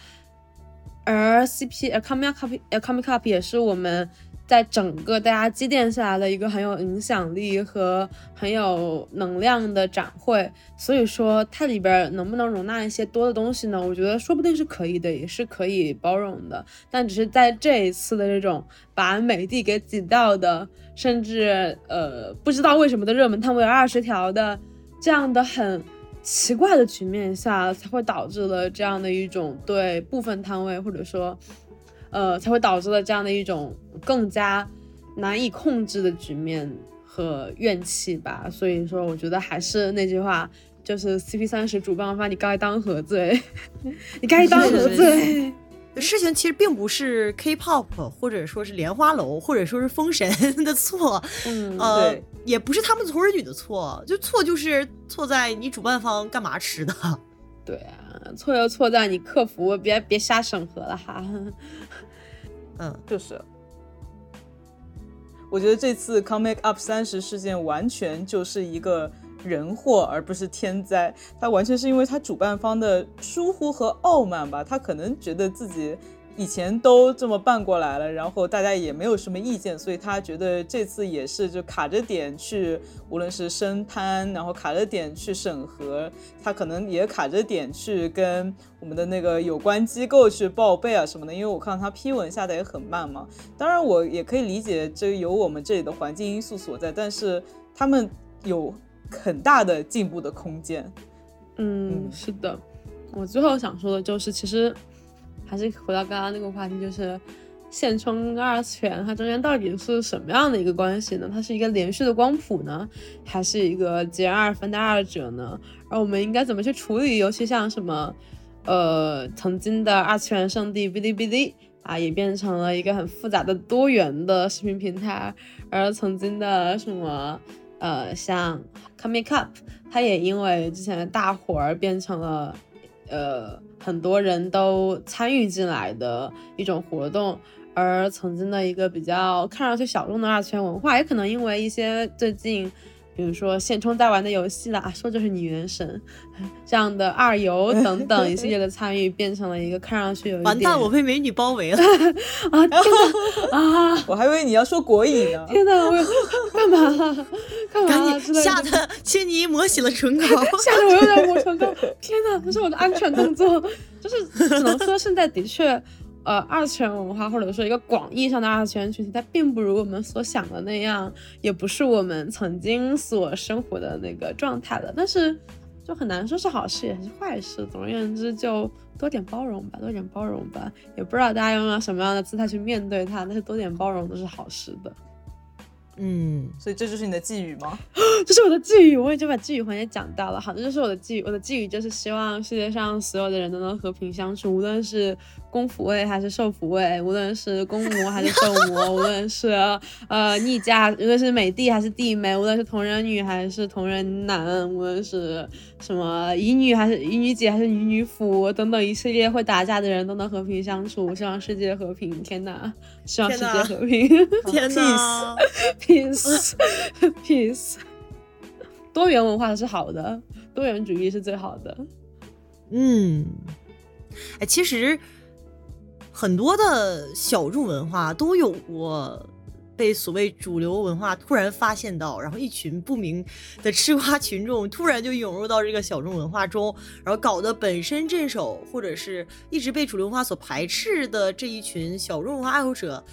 而 CP 呃 Comic Cup 呃 Comic Cup 也是我们在整个大家积淀下来的一个很有影响力和很有能量的展会，所以说它里边能不能容纳一些多的东西呢？我觉得说不定是可以的，也是可以包容的。但只是在这一次的这种把美的给挤掉的，甚至呃不知道为什么的热门摊位有二十条的这样的很奇怪的局面下，才会导致了这样的一种对部分摊位或者说呃才会导致了这样的一种更加难以控制的局面和怨气吧。所以说，我觉得还是那句话。就是 CP 三十主办方，你该当何罪？你该当何罪？事情其实并不是 K-pop 或者说是莲花楼或者说是封神的 错，嗯，呃对，也不是他们从儿女的错，就错就是错在你主办方干嘛吃的。对啊，错就错在你客服别别瞎审核了哈。嗯，就是，我觉得这次 Comic Up 三十事件完全就是一个人祸，而不是天灾。它完全是因为它主办方的疏忽和傲慢吧，他可能觉得自己以前都这么办过来了，然后大家也没有什么意见，所以他觉得这次也是就卡着点去，无论是申摊，然后卡着点去审核，他可能也卡着点去跟我们的那个有关机构去报备啊什么的，因为我看到他批文下的也很慢嘛。当然，我也可以理解这有我们这里的环境因素所在，但是他们有很大的进步的空间。嗯，嗯是的。我最后想说的就是，其实还是回到刚刚那个话题，就是现充跟二次元它中间到底是什么样的一个关系呢？它是一个连续的光谱呢，还是一个截然二分的二者呢？而我们应该怎么去处理？尤其像什么，呃，曾经的二次元圣地哔哩哔哩啊，也变成了一个很复杂的多元的视频平台，而曾经的什么，呃，像 Comic Up，它也因为之前的大火而变成了，呃，很多人都参与进来的一种活动。而曾经的一个比较看上去小众的二次元文化，也可能因为一些最近，比如说现充在玩的游戏啦，啊说就是你原神这样的二游等等一系列的参与，变成了一个看上去有一点完蛋，我被美女包围了。啊天哪啊 我还以为你要说国语呢。天哪，我干嘛了？干嘛赶了？吓得切尼抹起了唇膏。吓得我又在抹唇膏。天哪，这是我的安全动作。就是只能说现在的确，呃，二次元文化或者说一个广义上的二次元群体，它并不如我们所想的那样，也不是我们曾经所生活的那个状态了。但是就很难说是好事也是坏事。总而言之，就多点包容吧，多点包容吧。也不知道大家用了什么样的姿态去面对它，但是多点包容都是好事的。嗯，所以这就是你的寄语吗？这是我的寄语，我已经把寄语环节讲到了。好，这就是我的寄语。我的寄语就是希望世界上所有的人都能和平相处，无论是公抚慰还是受抚慰，无论是公魔还是受魔，无论是呃逆家，无论是美帝还是帝美，无论是同人女还是同人男，无论是什么乙女还是乙女姐还是乙女妇等等一系列会打架的人都能和平相处。希望世界和平。天哪，希望世界天哪，peace peace peace 多元文化是好的，多元主义是最好的。嗯，哎，其实很多的小众文化都有过被所谓主流文化突然发现到，然后一群不明的吃瓜群众突然就涌入到这个小众文化中，然后搞得本身镇守或者是一直被主流文化所排斥的这一群小众文化爱好者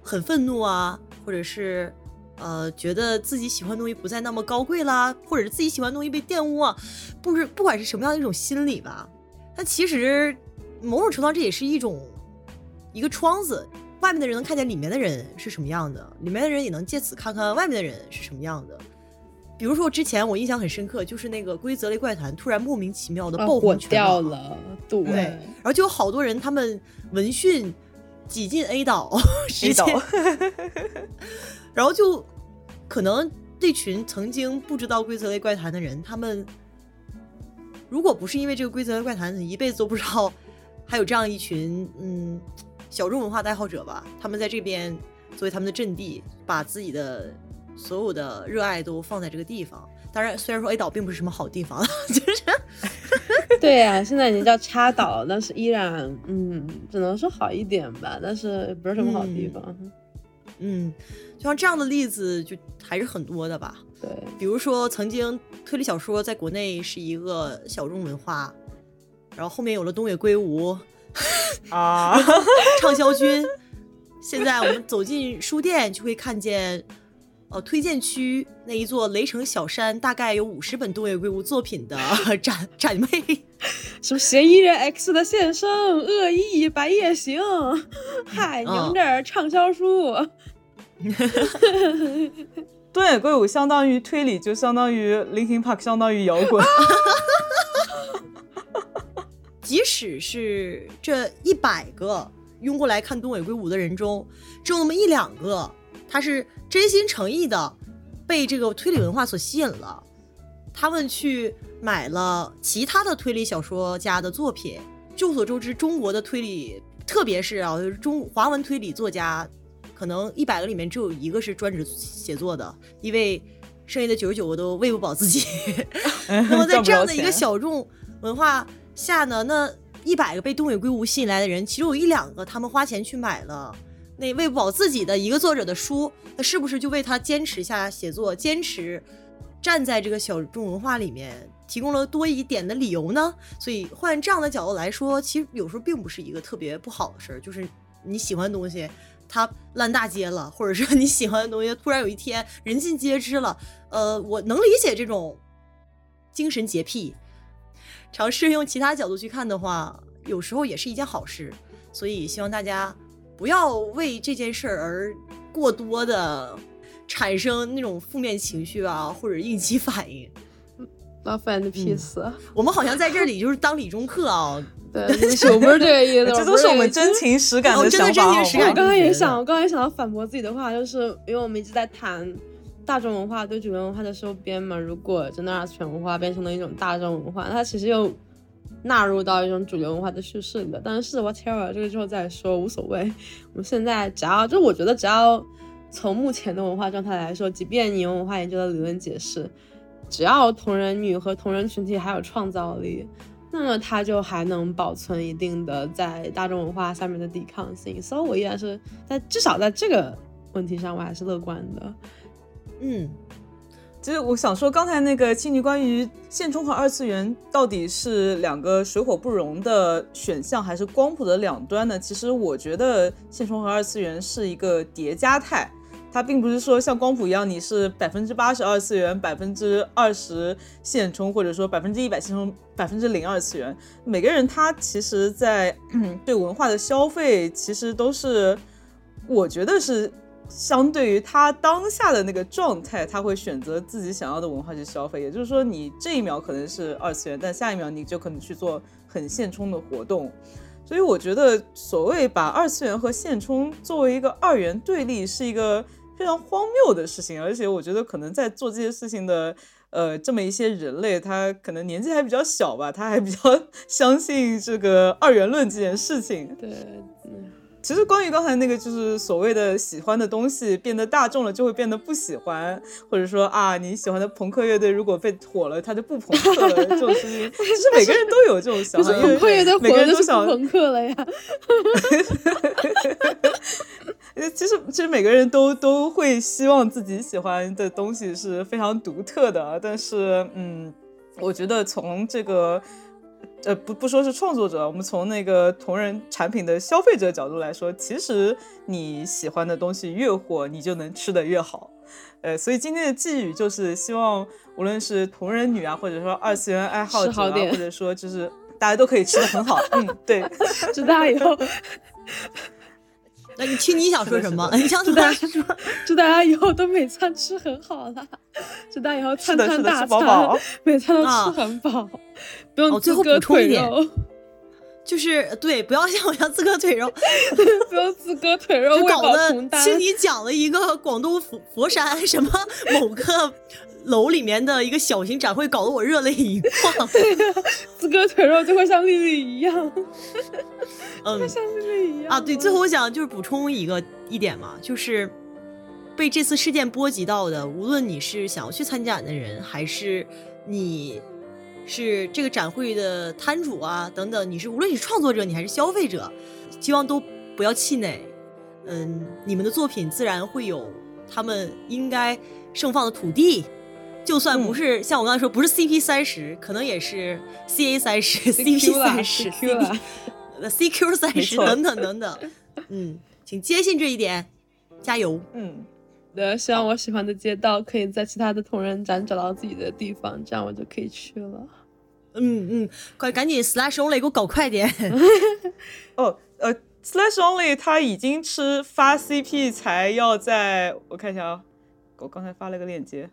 很愤怒啊，或者是。呃，觉得自己喜欢的东西不再那么高贵啦，或者是自己喜欢的东西被玷污啊，不是不管是什么样的一种心理吧，但其实某种程度上这也是一种一个窗子，外面的人能看见里面的人是什么样的，里面的人也能借此看看外面的人是什么样的。比如说之前我印象很深刻，就是那个规则类怪谈突然莫名其妙的啊爆火掉了，对，对然后就有好多人他们闻讯挤进 A 岛，直 A 岛，然后就可能这群曾经不知道规则类怪谈的人，他们如果不是因为这个规则类怪谈，一辈子都不知道还有这样一群嗯小众文化的爱好者吧。他们在这边作为他们的阵地，把自己的所有的热爱都放在这个地方。当然，虽然说 A 岛并不是什么好地方，就是 对呀、现在已经叫插岛了，但是依然，嗯，只能说好一点吧，但是也不是什么好地方。嗯，就像这样的例子就还是很多的吧。对，比如说，曾经推理小说在国内是一个小众文化，然后后面有了东野圭吾啊，畅销军。现在我们走进书店就会看见，呃，推荐区那一座雷城小山，大概有五十本东野圭吾作品的展展妹。什么嫌疑人 X 的现身、恶意、白夜行，嗨，你们这儿畅销书。东野圭吾相当于推理，就相当于 Linkin Park，相当于摇滚。即使是这一百个拥过来看东野圭吾的人中，只有那么一两个，他是真心诚意的被这个推理文化所吸引了，他们去买了其他的推理小说家的作品。众所周知，中国的推理，特别是啊，中华文推理作家，可能一百个里面只有一个是专职写作的，因为剩下的九十九个都喂不饱自己。那么在这样的一个小众文化。下呢？那一百个被东野圭吾吸引来的人，其中有一两个，他们花钱去买了那喂不饱自己的一个作者的书，那是不是就为他坚持下写作、坚持站在这个小众文化里面提供了多一点的理由呢？所以换这样的角度来说，其实有时候并不是一个特别不好的事儿，就是你喜欢的东西它烂大街了，或者是你喜欢的东西突然有一天人尽皆知了。呃，我能理解这种精神洁癖。尝试用其他角度去看的话，有时候也是一件好事。所以希望大家不要为这件事儿而过多的产生那种负面情绪啊，或者应激反应。麻烦的 peace。我们好像在这里就是当理中客啊。对，我不是这个意思，这都是我们真情实感的想法。我刚刚也想，我刚刚也想要反驳自己的话，就是因为我们一直在谈。大众文化对主流文化的收编嘛，如果真的二次元文化变成了一种大众文化，它其实又纳入到一种主流文化的叙事里了。但是 whatever 这个之后再说，无所谓。我们现在只要，就我觉得只要从目前的文化状态来说，即便你用文化研究的理论解释，只要同人女和同人群体还有创造力，那么它就还能保存一定的在大众文化下面的抵抗性。所以，我依然是在至少在这个问题上，我还是乐观的。嗯，其实我想说，刚才那个青泥关于现充和二次元到底是两个水火不容的选项，还是光谱的两端呢？其实我觉得现充和二次元是一个叠加态，它并不是说像光谱一样，你是百分之八十二次元，百分之二十现充，或者说百分之一百现充，百分之零二次元。每个人他其实，在对文化的消费，其实都是，我觉得是。相对于他当下的那个状态，他会选择自己想要的文化去消费。也就是说，你这一秒可能是二次元，但下一秒你就可能去做很现充的活动。所以我觉得，所谓把二次元和现充作为一个二元对立，是一个非常荒谬的事情。而且，我觉得可能在做这些事情的，呃，这么一些人类，他可能年纪还比较小吧，他还比较相信这个二元论这件事情。对，其实关于刚才那个，就是所谓的喜欢的东西变得大众了，就会变得不喜欢，或者说啊，你喜欢的朋克乐队如果被火了，他就不朋克了。这种事情，其实每个人都有这种想法，因 为每个人都想朋克了呀。其实其实每个人都都会希望自己喜欢的东西是非常独特的，但是嗯，我觉得从这个。呃，不不说是创作者，我们从那个同人产品的消费者角度来说，其实你喜欢的东西越火，你就能吃得越好。呃，所以今天的寄语就是希望，无论是同人女啊，或者说二次元爱好者啊，或者说就是大家都可以吃的很好。嗯，对，祝大家以后。那你听你想说什么？你想祝大家说，祝大家以后都每餐吃很好啦，祝大家以后餐餐大餐，每餐都吃很饱，不用自割腿肉。就是对，不要像我一样自割腿肉，不用自割腿肉。搞得听你讲了一个广东佛佛山什么某个楼里面的一个小型展会，搞得我热泪盈眶。自割腿肉就会像丽丽一样。嗯，像丽丽一样啊。对，最后我想就是补充一个一点嘛，就是被这次事件波及到的，无论你是想要去参展的人，还是你是这个展会的摊主啊等等，你是无论你是创作者，你还是消费者，希望都不要气馁。嗯，你们的作品自然会有他们应该盛放的土地，就算不是像我刚才说，不是 CP 三十，可能也是 CA 三十，CP 三十。CQ 三十等等等等，嗯，请坚信这一点，加油。嗯，对，希望我喜欢的街道可以在其他的同人展找到自己的地方，这样我就可以去了。嗯嗯，快赶紧 Slash Only 给我搞快点。哦，呃，Slash Only 他已经吃发 CP 才要在我看一下啊，我刚才发了个链接，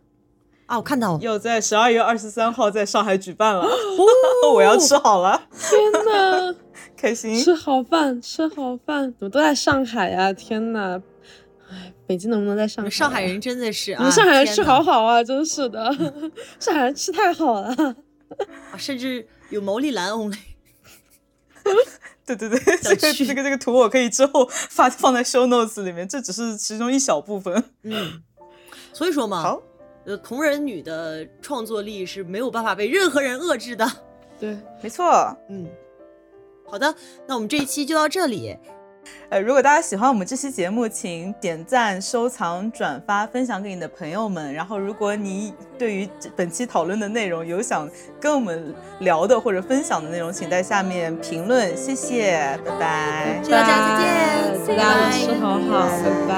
啊，我看到。了要在十二月二十三号在上海举办了，我要吃好了，天呐，开心。吃好饭，吃好饭，怎么都在上海呀、天呐，哎，北京能不能在上海、啊？上海人真的是，啊上海人吃好好啊，真是的，上海人吃太好了。啊，甚至有毛利兰 only。对对对，这个这个这个图我可以之后发放在 show notes 里面，这只是其中一小部分。嗯，所以说嘛，好，呃，同人女的创作力是没有办法被任何人遏制的。对，没错。嗯，好的，那我们这一期就到这里。呃，如果大家喜欢我们这期节目，请点赞、收藏、转发、分享给你的朋友们。然后，如果你对于本期讨论的内容有想跟我们聊的或者分享的内容，请在下面评论。谢谢，拜拜。谢谢大家再见大家拜拜吃好好，拜拜。